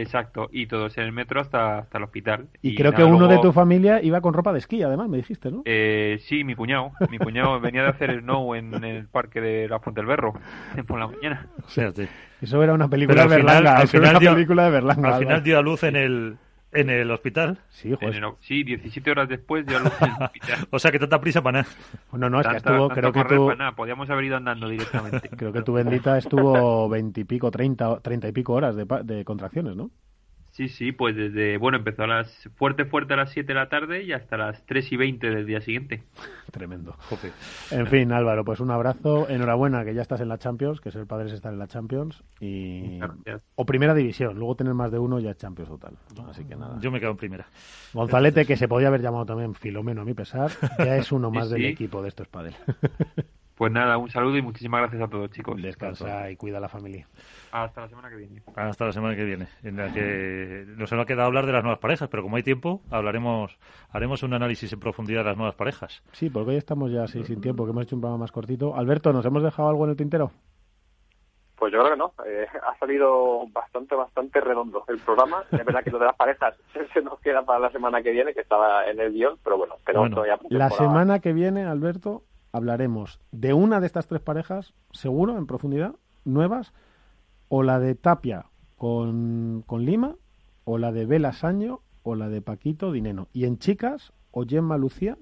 Exacto, y todos en el metro hasta, hasta el hospital. Y, creo nada, que uno de tu familia iba con ropa de esquí, además, me dijiste, ¿no? eh, sí, mi cuñado. Mi cuñado [laughs] venía de hacer snow en, el parque de la Fuente del Berro [laughs] por la mañana. O sea, sí. Eso era una película Pero de al final, Berlanga. al eso era final una dio, película de Berlanga. al final dio a luz en el, en el hospital. Sí, En joder. el- sí, 17 horas después a luz en el hospital. [laughs] O sea, que tanta prisa para nada. No, no, es que estuvo, creo que tú, para nada, podíamos haber ido andando directamente. [laughs] creo que tu bendita estuvo veintipico, treinta, treinta y pico horas de, pa- de contracciones, ¿no? Sí, sí, pues desde, bueno, empezó a las fuerte, fuerte a las 7 de la tarde y hasta las 3 y 20 del día siguiente. [laughs] Tremendo. En fin, Álvaro, pues un abrazo. Enhorabuena que ya estás en la Champions, que es el padre de estar en la Champions. y O primera división, luego tener más de uno ya es Champions total. Así que nada. Yo me quedo en primera. Gonzalete, que se podía haber llamado también Filomeno a mi pesar, ya es uno más del equipo de estos padres. [laughs] Pues nada, un saludo y muchísimas gracias a todos, chicos. Descansa y cuida a la familia. Hasta la semana que viene. Hasta la semana que viene, en la que nos ha quedado hablar de las nuevas parejas, pero como hay tiempo, hablaremos, haremos un análisis en profundidad de las nuevas parejas. Sí, porque hoy estamos ya así sin tiempo, que hemos hecho un programa más cortito. Alberto, ¿nos hemos dejado algo en el tintero? Pues yo creo que no. Eh, ha salido bastante, bastante redondo el programa. Es verdad que lo de las parejas [laughs] se nos queda para la semana que viene, que estaba en el guion, pero bueno, tenemos todavía La semana que viene, Alberto, hablaremos de una de estas tres parejas, seguro, en profundidad, nuevas, o la de Tapia con, Lima, o la de Bela Saño, o la de Paquito Dineno. Y en chicas, o Gemma Lucía,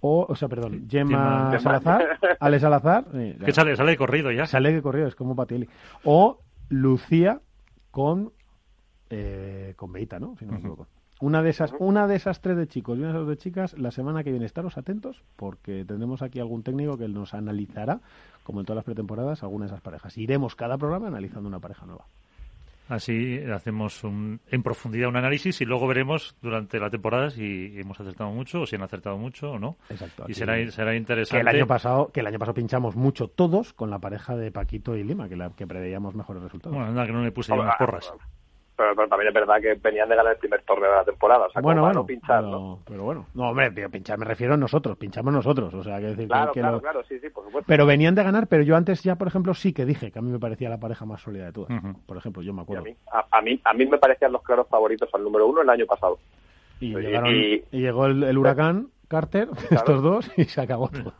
o, o sea, perdón, Gemma, Salazar, [laughs] Ale Salazar. que sale, sale de corrido ya. Sale de corrido, es como Patieli. O Lucía con, eh, con Beita, ¿no? Si no me equivoco. Una de esas, una de esas tres de chicos y una de esas dos de chicas, la semana que viene estaros atentos, porque tendremos aquí algún técnico que nos analizará, como en todas las pretemporadas, alguna de esas parejas. Iremos cada programa analizando una pareja nueva. Así hacemos un, en profundidad un análisis y luego veremos durante la temporada si hemos acertado mucho o si han acertado mucho o no. Exacto. Y será, será interesante. Que el año pasado, que el año pasado pinchamos mucho todos con la pareja de Paquito y Lima, que, la, que preveíamos mejores resultados. Bueno, nada, que no me puse yo unas porras pero, también es verdad que venían de ganar el primer torneo de la temporada, o sea, bueno, bueno, pinchar, pero, bueno, no, hombre, pinchar me refiero a nosotros, pinchamos nosotros, o sea, que decir claro, que, claro, claro, sí, sí, por supuesto. Pero venían de ganar, pero yo antes ya, por ejemplo, sí que dije que a mí me parecía la pareja más sólida de todas, por ejemplo, yo me acuerdo. A mí, a, mí, me parecían los claros favoritos al número uno el año pasado. Y, llegó el, huracán Carter, [laughs] estos dos, y se acabó todo.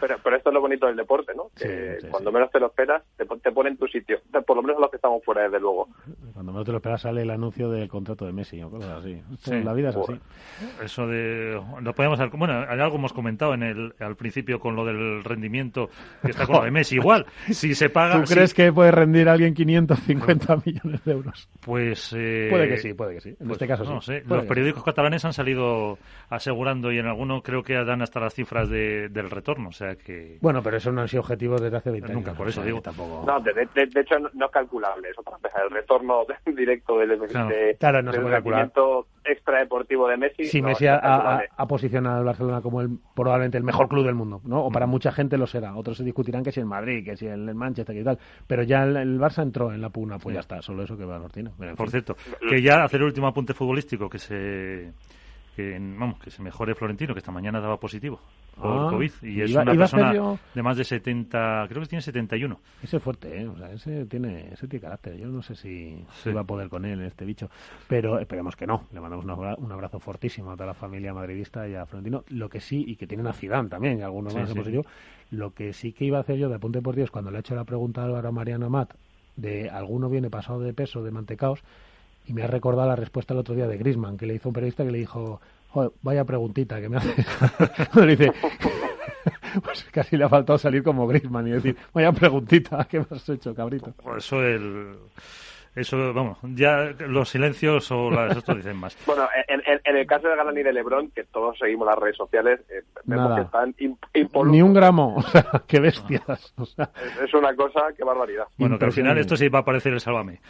Pero, pero esto es lo bonito del deporte, ¿no? que cuando menos te lo esperas, te, te pone en tu sitio. Por lo menos los que estamos fuera, desde luego. Cuando menos te lo esperas sale el anuncio del contrato de Messi o cosas así. La vida es así. Eso de... Lo podemos bueno, algo hemos comentado en el, al principio con lo del rendimiento que está con lo de Messi. [laughs] Igual, si se paga... ¿Tú crees que puede rendir alguien 550 millones de euros? Pues... Eh, puede que sí, puede que sí. En pues este caso no sí. Sé. Los periódicos catalanes han salido asegurando y en algunos creo que dan hasta las cifras de, del retorno. O sea que... Bueno, pero eso no han sido objetivos desde hace 20 Nunca, años. por eso digo. Tampoco... No, de, hecho no, es calculable eso para empezar. El retorno [laughs] directo del, claro. claro, no del rendimiento extradeportivo de Messi. Sí, Messi ha, posicionado al Barcelona como el probablemente el mejor club del mundo, ¿no? O para mucha gente lo será. Otros se discutirán que si el Madrid, que si el Manchester y tal. Pero ya el, Barça entró en la pugna, pues ya está. Solo eso que valor tiene. Por cierto, que ya hacer el último apunte futbolístico que se que vamos que se mejore Florentino que esta mañana daba positivo por ah, COVID y es una persona de más de 70 creo que tiene 71 ese es fuerte ¿eh? o sea, ese tiene ese tiene carácter. Yo no sé si, va a poder con él este bicho pero esperemos que no. Le mandamos un abrazo fortísimo a toda la familia madridista y a Florentino. Lo que sí y que tiene una ciudad también y algunos más sí. lo que sí que iba a hacer yo de apunte por Dios cuando le he hecho la pregunta a Álvaro Mariano Amat de alguno viene pasado de peso de mantecaos y me ha recordado la respuesta el otro día de Grisman, que le hizo un periodista que le dijo, vaya preguntita que me hace. [laughs] le dice, [laughs] pues casi le ha faltado salir como Grisman y decir, vaya preguntita que me has hecho, cabrito. Por eso el eso, vamos, ya los silencios o las esto dicen más. Bueno, en, el caso de Galán y de Lebron, que todos seguimos las redes sociales, eh, vemos que están Ni un gramo, o sea, [laughs] qué bestias. O sea. Es, una cosa, qué barbaridad. Bueno, que al final esto sí va a parecer el Sálvame.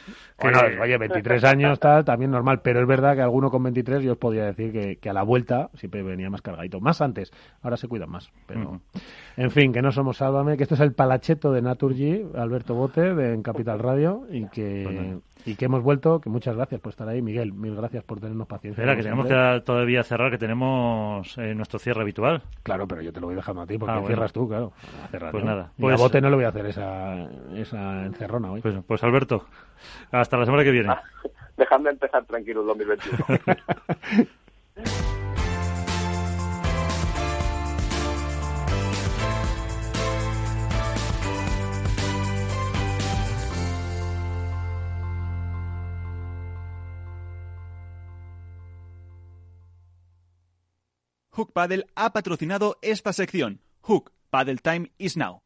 Bueno, oye, 23 años tal, también normal, pero es verdad que alguno con 23 yo os podría decir que, que a la vuelta siempre venía más cargadito. Más antes, ahora se cuidan más. Pero, en fin, que no somos Sálvame, que esto es el palacheto de Naturgy, Alberto Bote, de, en Capital Radio, y que y que hemos vuelto, que muchas gracias por estar ahí, Miguel, mil gracias por tenernos paciencia. Espera, que tenemos que todavía cerrar, que tenemos eh, nuestro cierre habitual. Claro, pero yo te lo voy dejando a ti, porque ah, cierras tú, claro. pues nada. Pues, a bote no le voy a hacer esa, esa encerrona hoy. Pues, pues Alberto, hasta la semana que viene. Ah, [laughs] dejadme empezar tranquilo el 2021. [laughs] Hook Paddle ha patrocinado esta sección. Hook Paddle Time is now.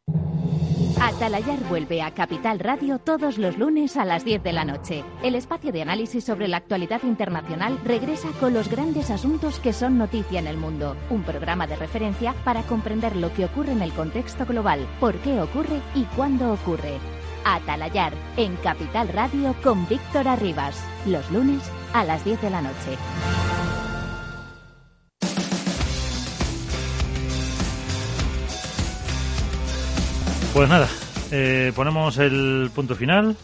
Atalayar vuelve a Capital Radio todos los lunes a las 10 de la noche. El espacio de análisis sobre la actualidad internacional regresa con los grandes asuntos que son noticia en el mundo. Un programa de referencia para comprender lo que ocurre en el contexto global, por qué ocurre y cuándo ocurre. Atalayar en Capital Radio con Víctor Arribas. Los lunes a las 10 de la noche. Pues nada, eh, ponemos el punto final,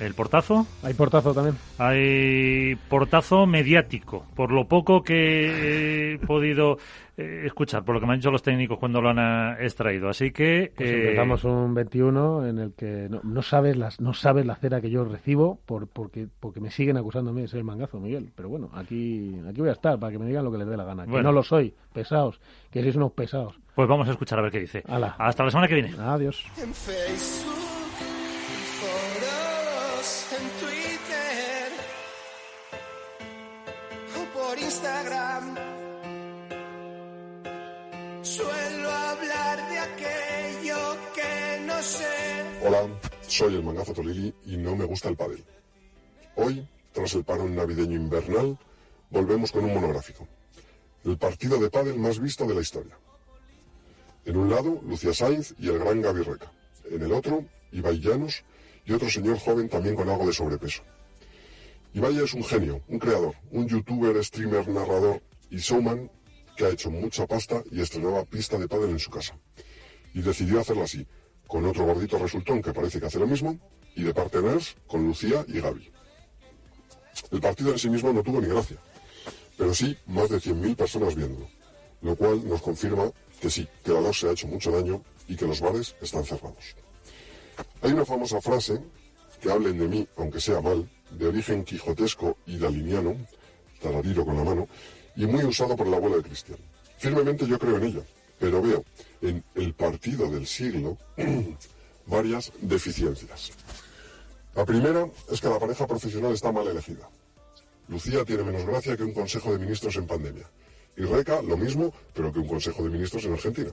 el portazo. Hay portazo también. Hay portazo mediático, por lo poco que he podido eh, escuchar, por lo que me han dicho los técnicos cuando lo han eh, extraído. Así que... Pues eh, empezamos un 21 en el que no, no sabes las no sabes la cera que yo recibo por porque porque me siguen acusándome de ser el mangazo, Miguel. Pero bueno, aquí aquí voy a estar para que me digan lo que les dé la gana. Que no lo soy, pesados, que sois unos pesados. Pues vamos a escuchar a ver qué dice. Hala. Hasta la semana que viene. Adiós. En Facebook, en foros, en Twitter o por Instagram. Suelo hablar de aquello que no sé. Hola, soy el mangazo Tolili y no me gusta el pádel. Hoy, tras el parón navideño invernal, volvemos con un monográfico. El partido de pádel más visto de la historia. En un lado, Lucía Sainz y el gran Gaby Reca. En el otro, Ibai Llanos y otro señor joven también con algo de sobrepeso. Ibai es un genio, un creador, un youtuber, streamer, narrador y showman que ha hecho mucha pasta y estrenaba pista de pádel en su casa. Y decidió hacerlo así, con otro gordito resultón que parece que hace lo mismo, y de partners con Lucía y Gaby. El partido en sí mismo no tuvo ni gracia, pero sí más de 100.000 personas viéndolo, lo cual nos confirma que sí, que la LOS se ha hecho mucho daño y que los bares están cerrados. Hay una famosa frase, que hablen de mí, aunque sea mal, de origen quijotesco y daliniano, tarariro con la mano, y muy usado por el abuelo de Cristian. Firmemente yo creo en ella, pero veo en el partido del siglo [clears throat] varias deficiencias. La primera es que la pareja profesional está mal elegida. Lucía tiene menos gracia que un consejo de ministros en pandemia. Y Reca lo mismo, pero que un consejo de ministros en Argentina.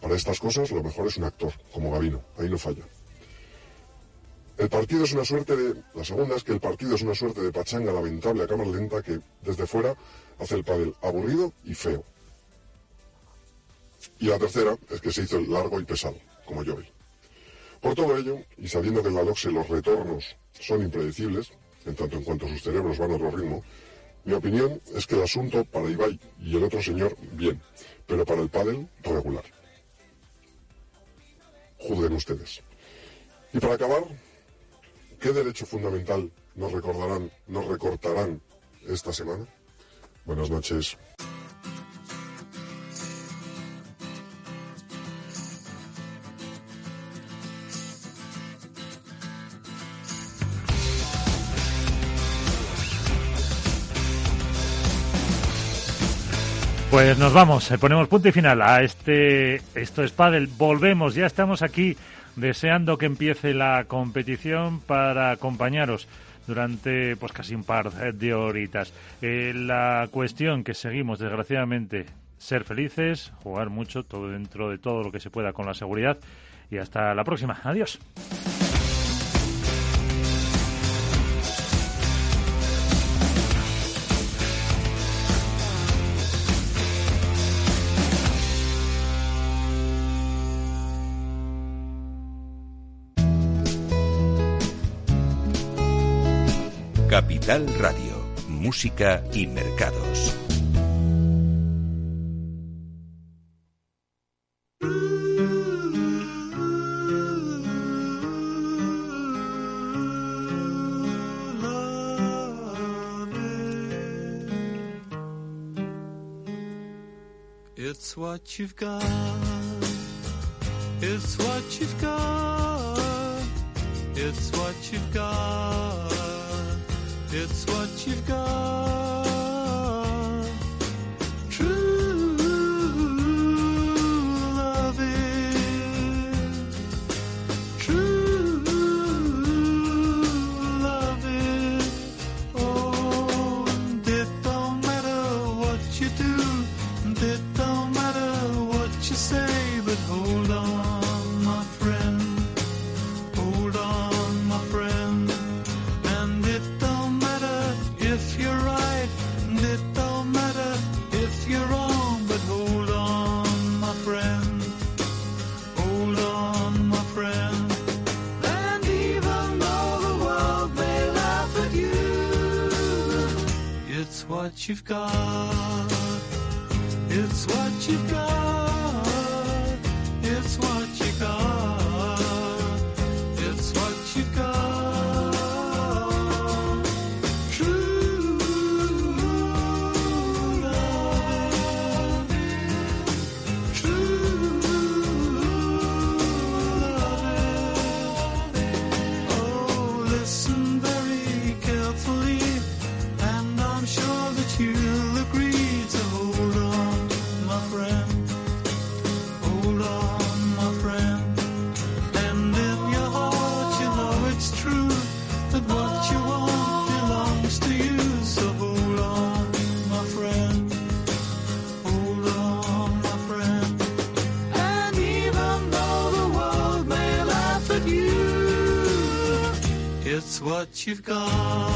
Para estas cosas lo mejor es un actor, como Gavino, ahí no falla. El partido es una suerte de... La segunda es que el partido es una suerte de pachanga lamentable a cámara lenta que, desde fuera, hace el pádel aburrido y feo. Y la tercera es que se hizo largo y pesado, como yo vi. Por todo ello, y sabiendo que en la LOXE los retornos son impredecibles, en tanto en cuanto sus cerebros van a otro ritmo, mi opinión es que el asunto para Ibai y el otro señor, bien, pero para el pádel, regular. Juzguen ustedes. Y para acabar, ¿qué derecho fundamental nos recordarán, nos recortarán esta semana? Buenas noches. Pues nos vamos, eh, ponemos punto y final a este Esto es Padel. Volvemos, ya estamos aquí deseando que empiece la competición para acompañaros durante pues casi un par de horitas. Eh, la cuestión que seguimos, desgraciadamente, ser felices, jugar mucho, todo dentro de todo lo que se pueda con la seguridad. Y hasta la próxima. Adiós. Capital Radio, Música y Mercados. It's what you've got. It's what you've got. It's what you've got. It's what you've got. You've got. It's what you've got. You've got.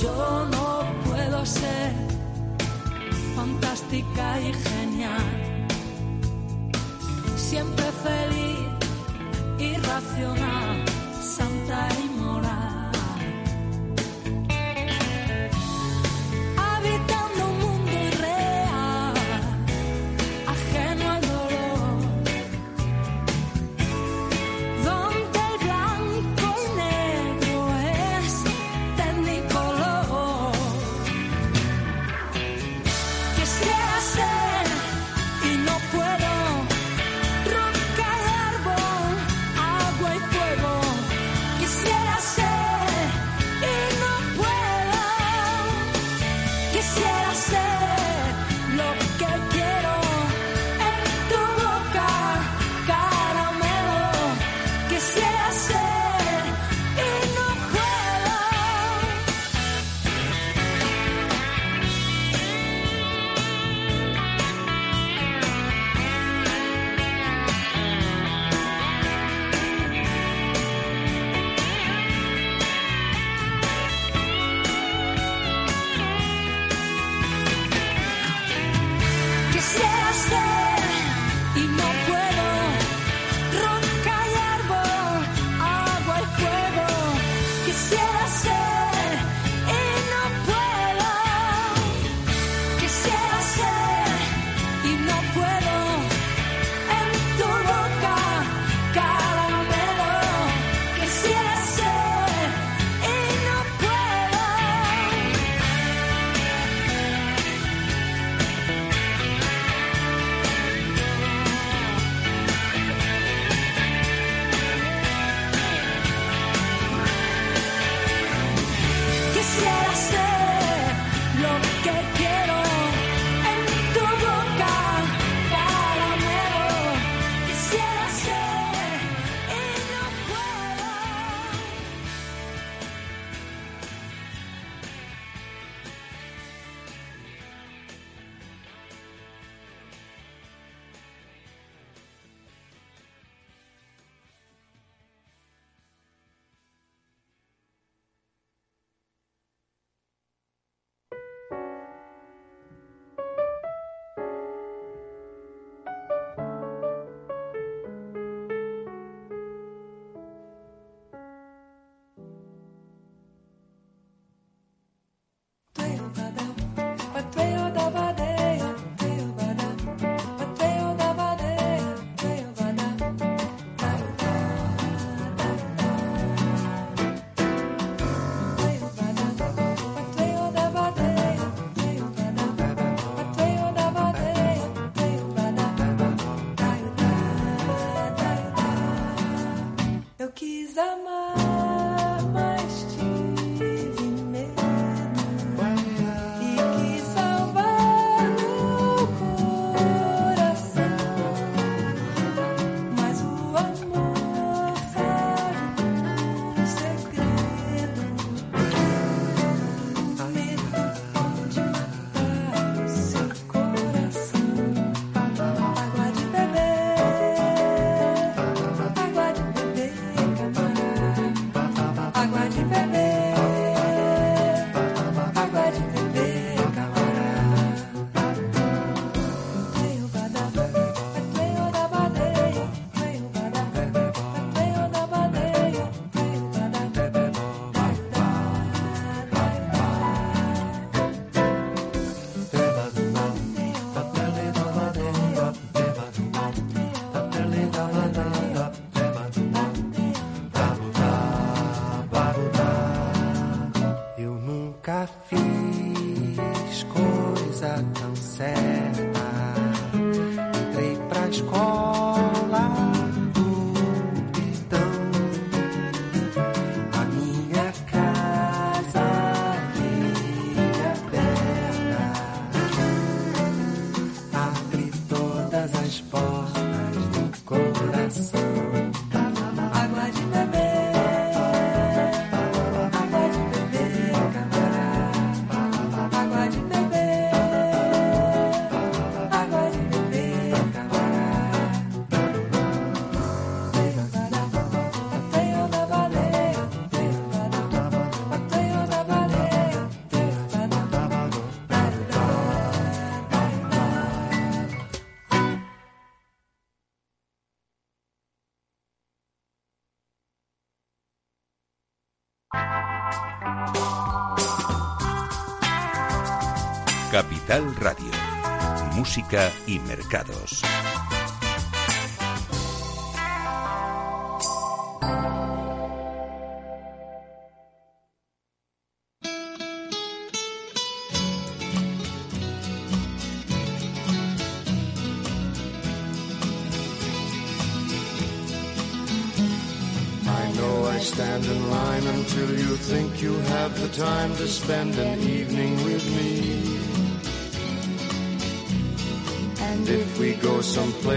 Yo no puedo ser fantástica y genial, siempre feliz, irracional, santa y Música y mercados. I know I stand in line until you think you have the time to spend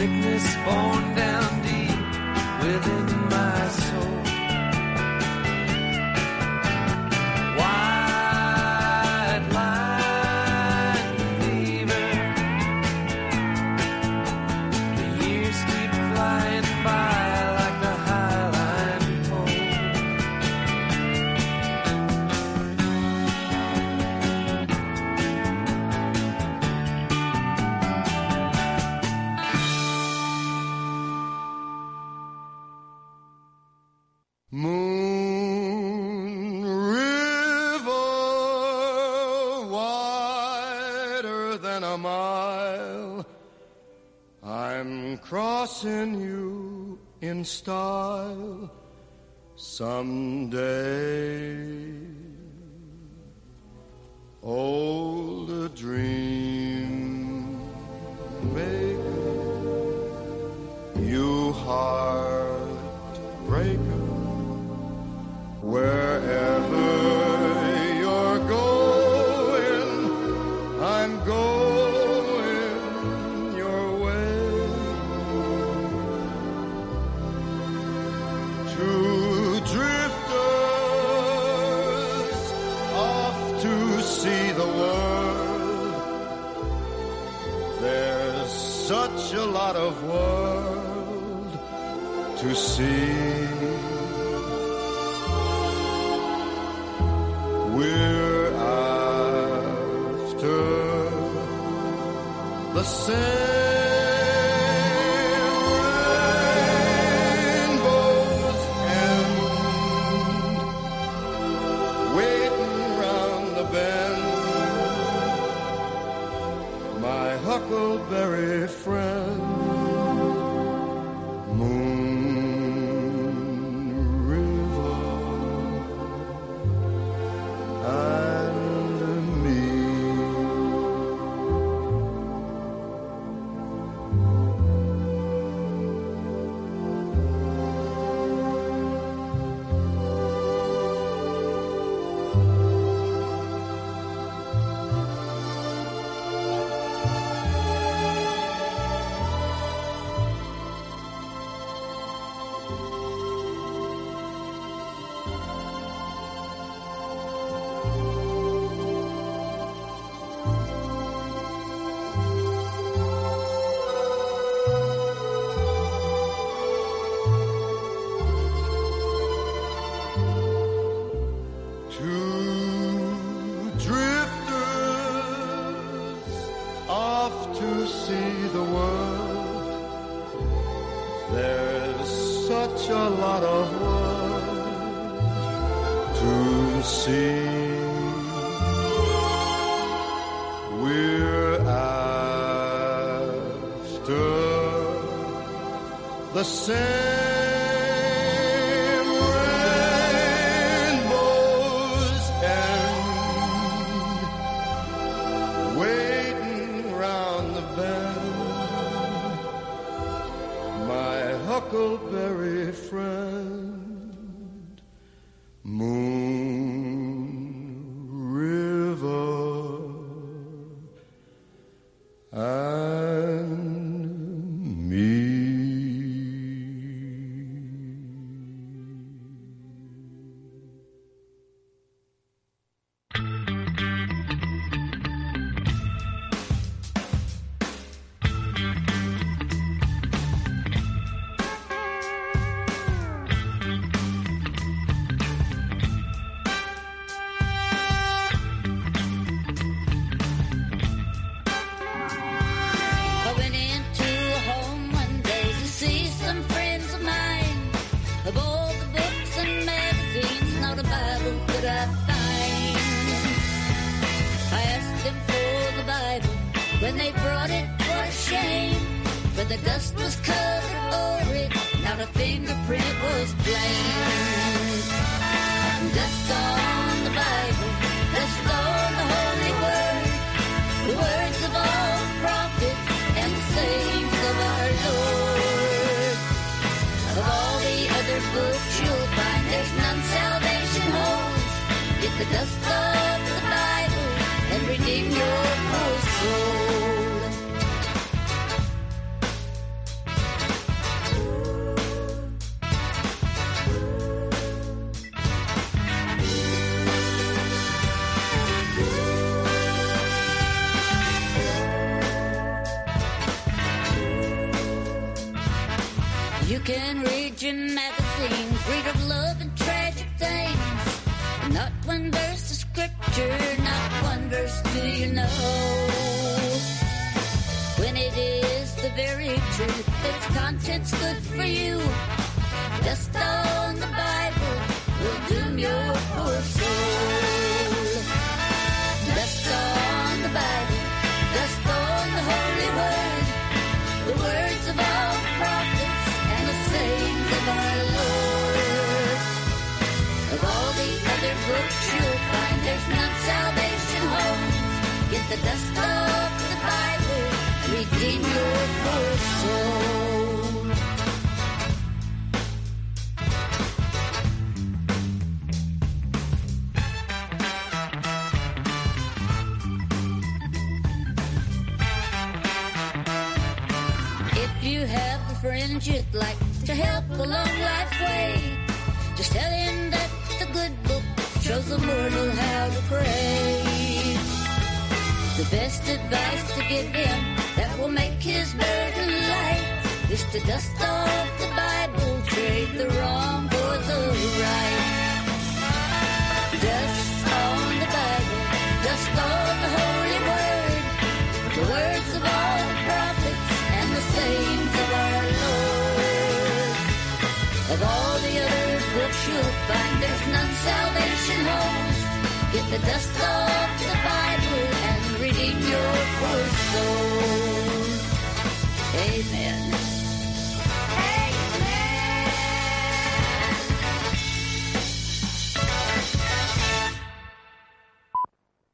sickness born down deep within my soul. Some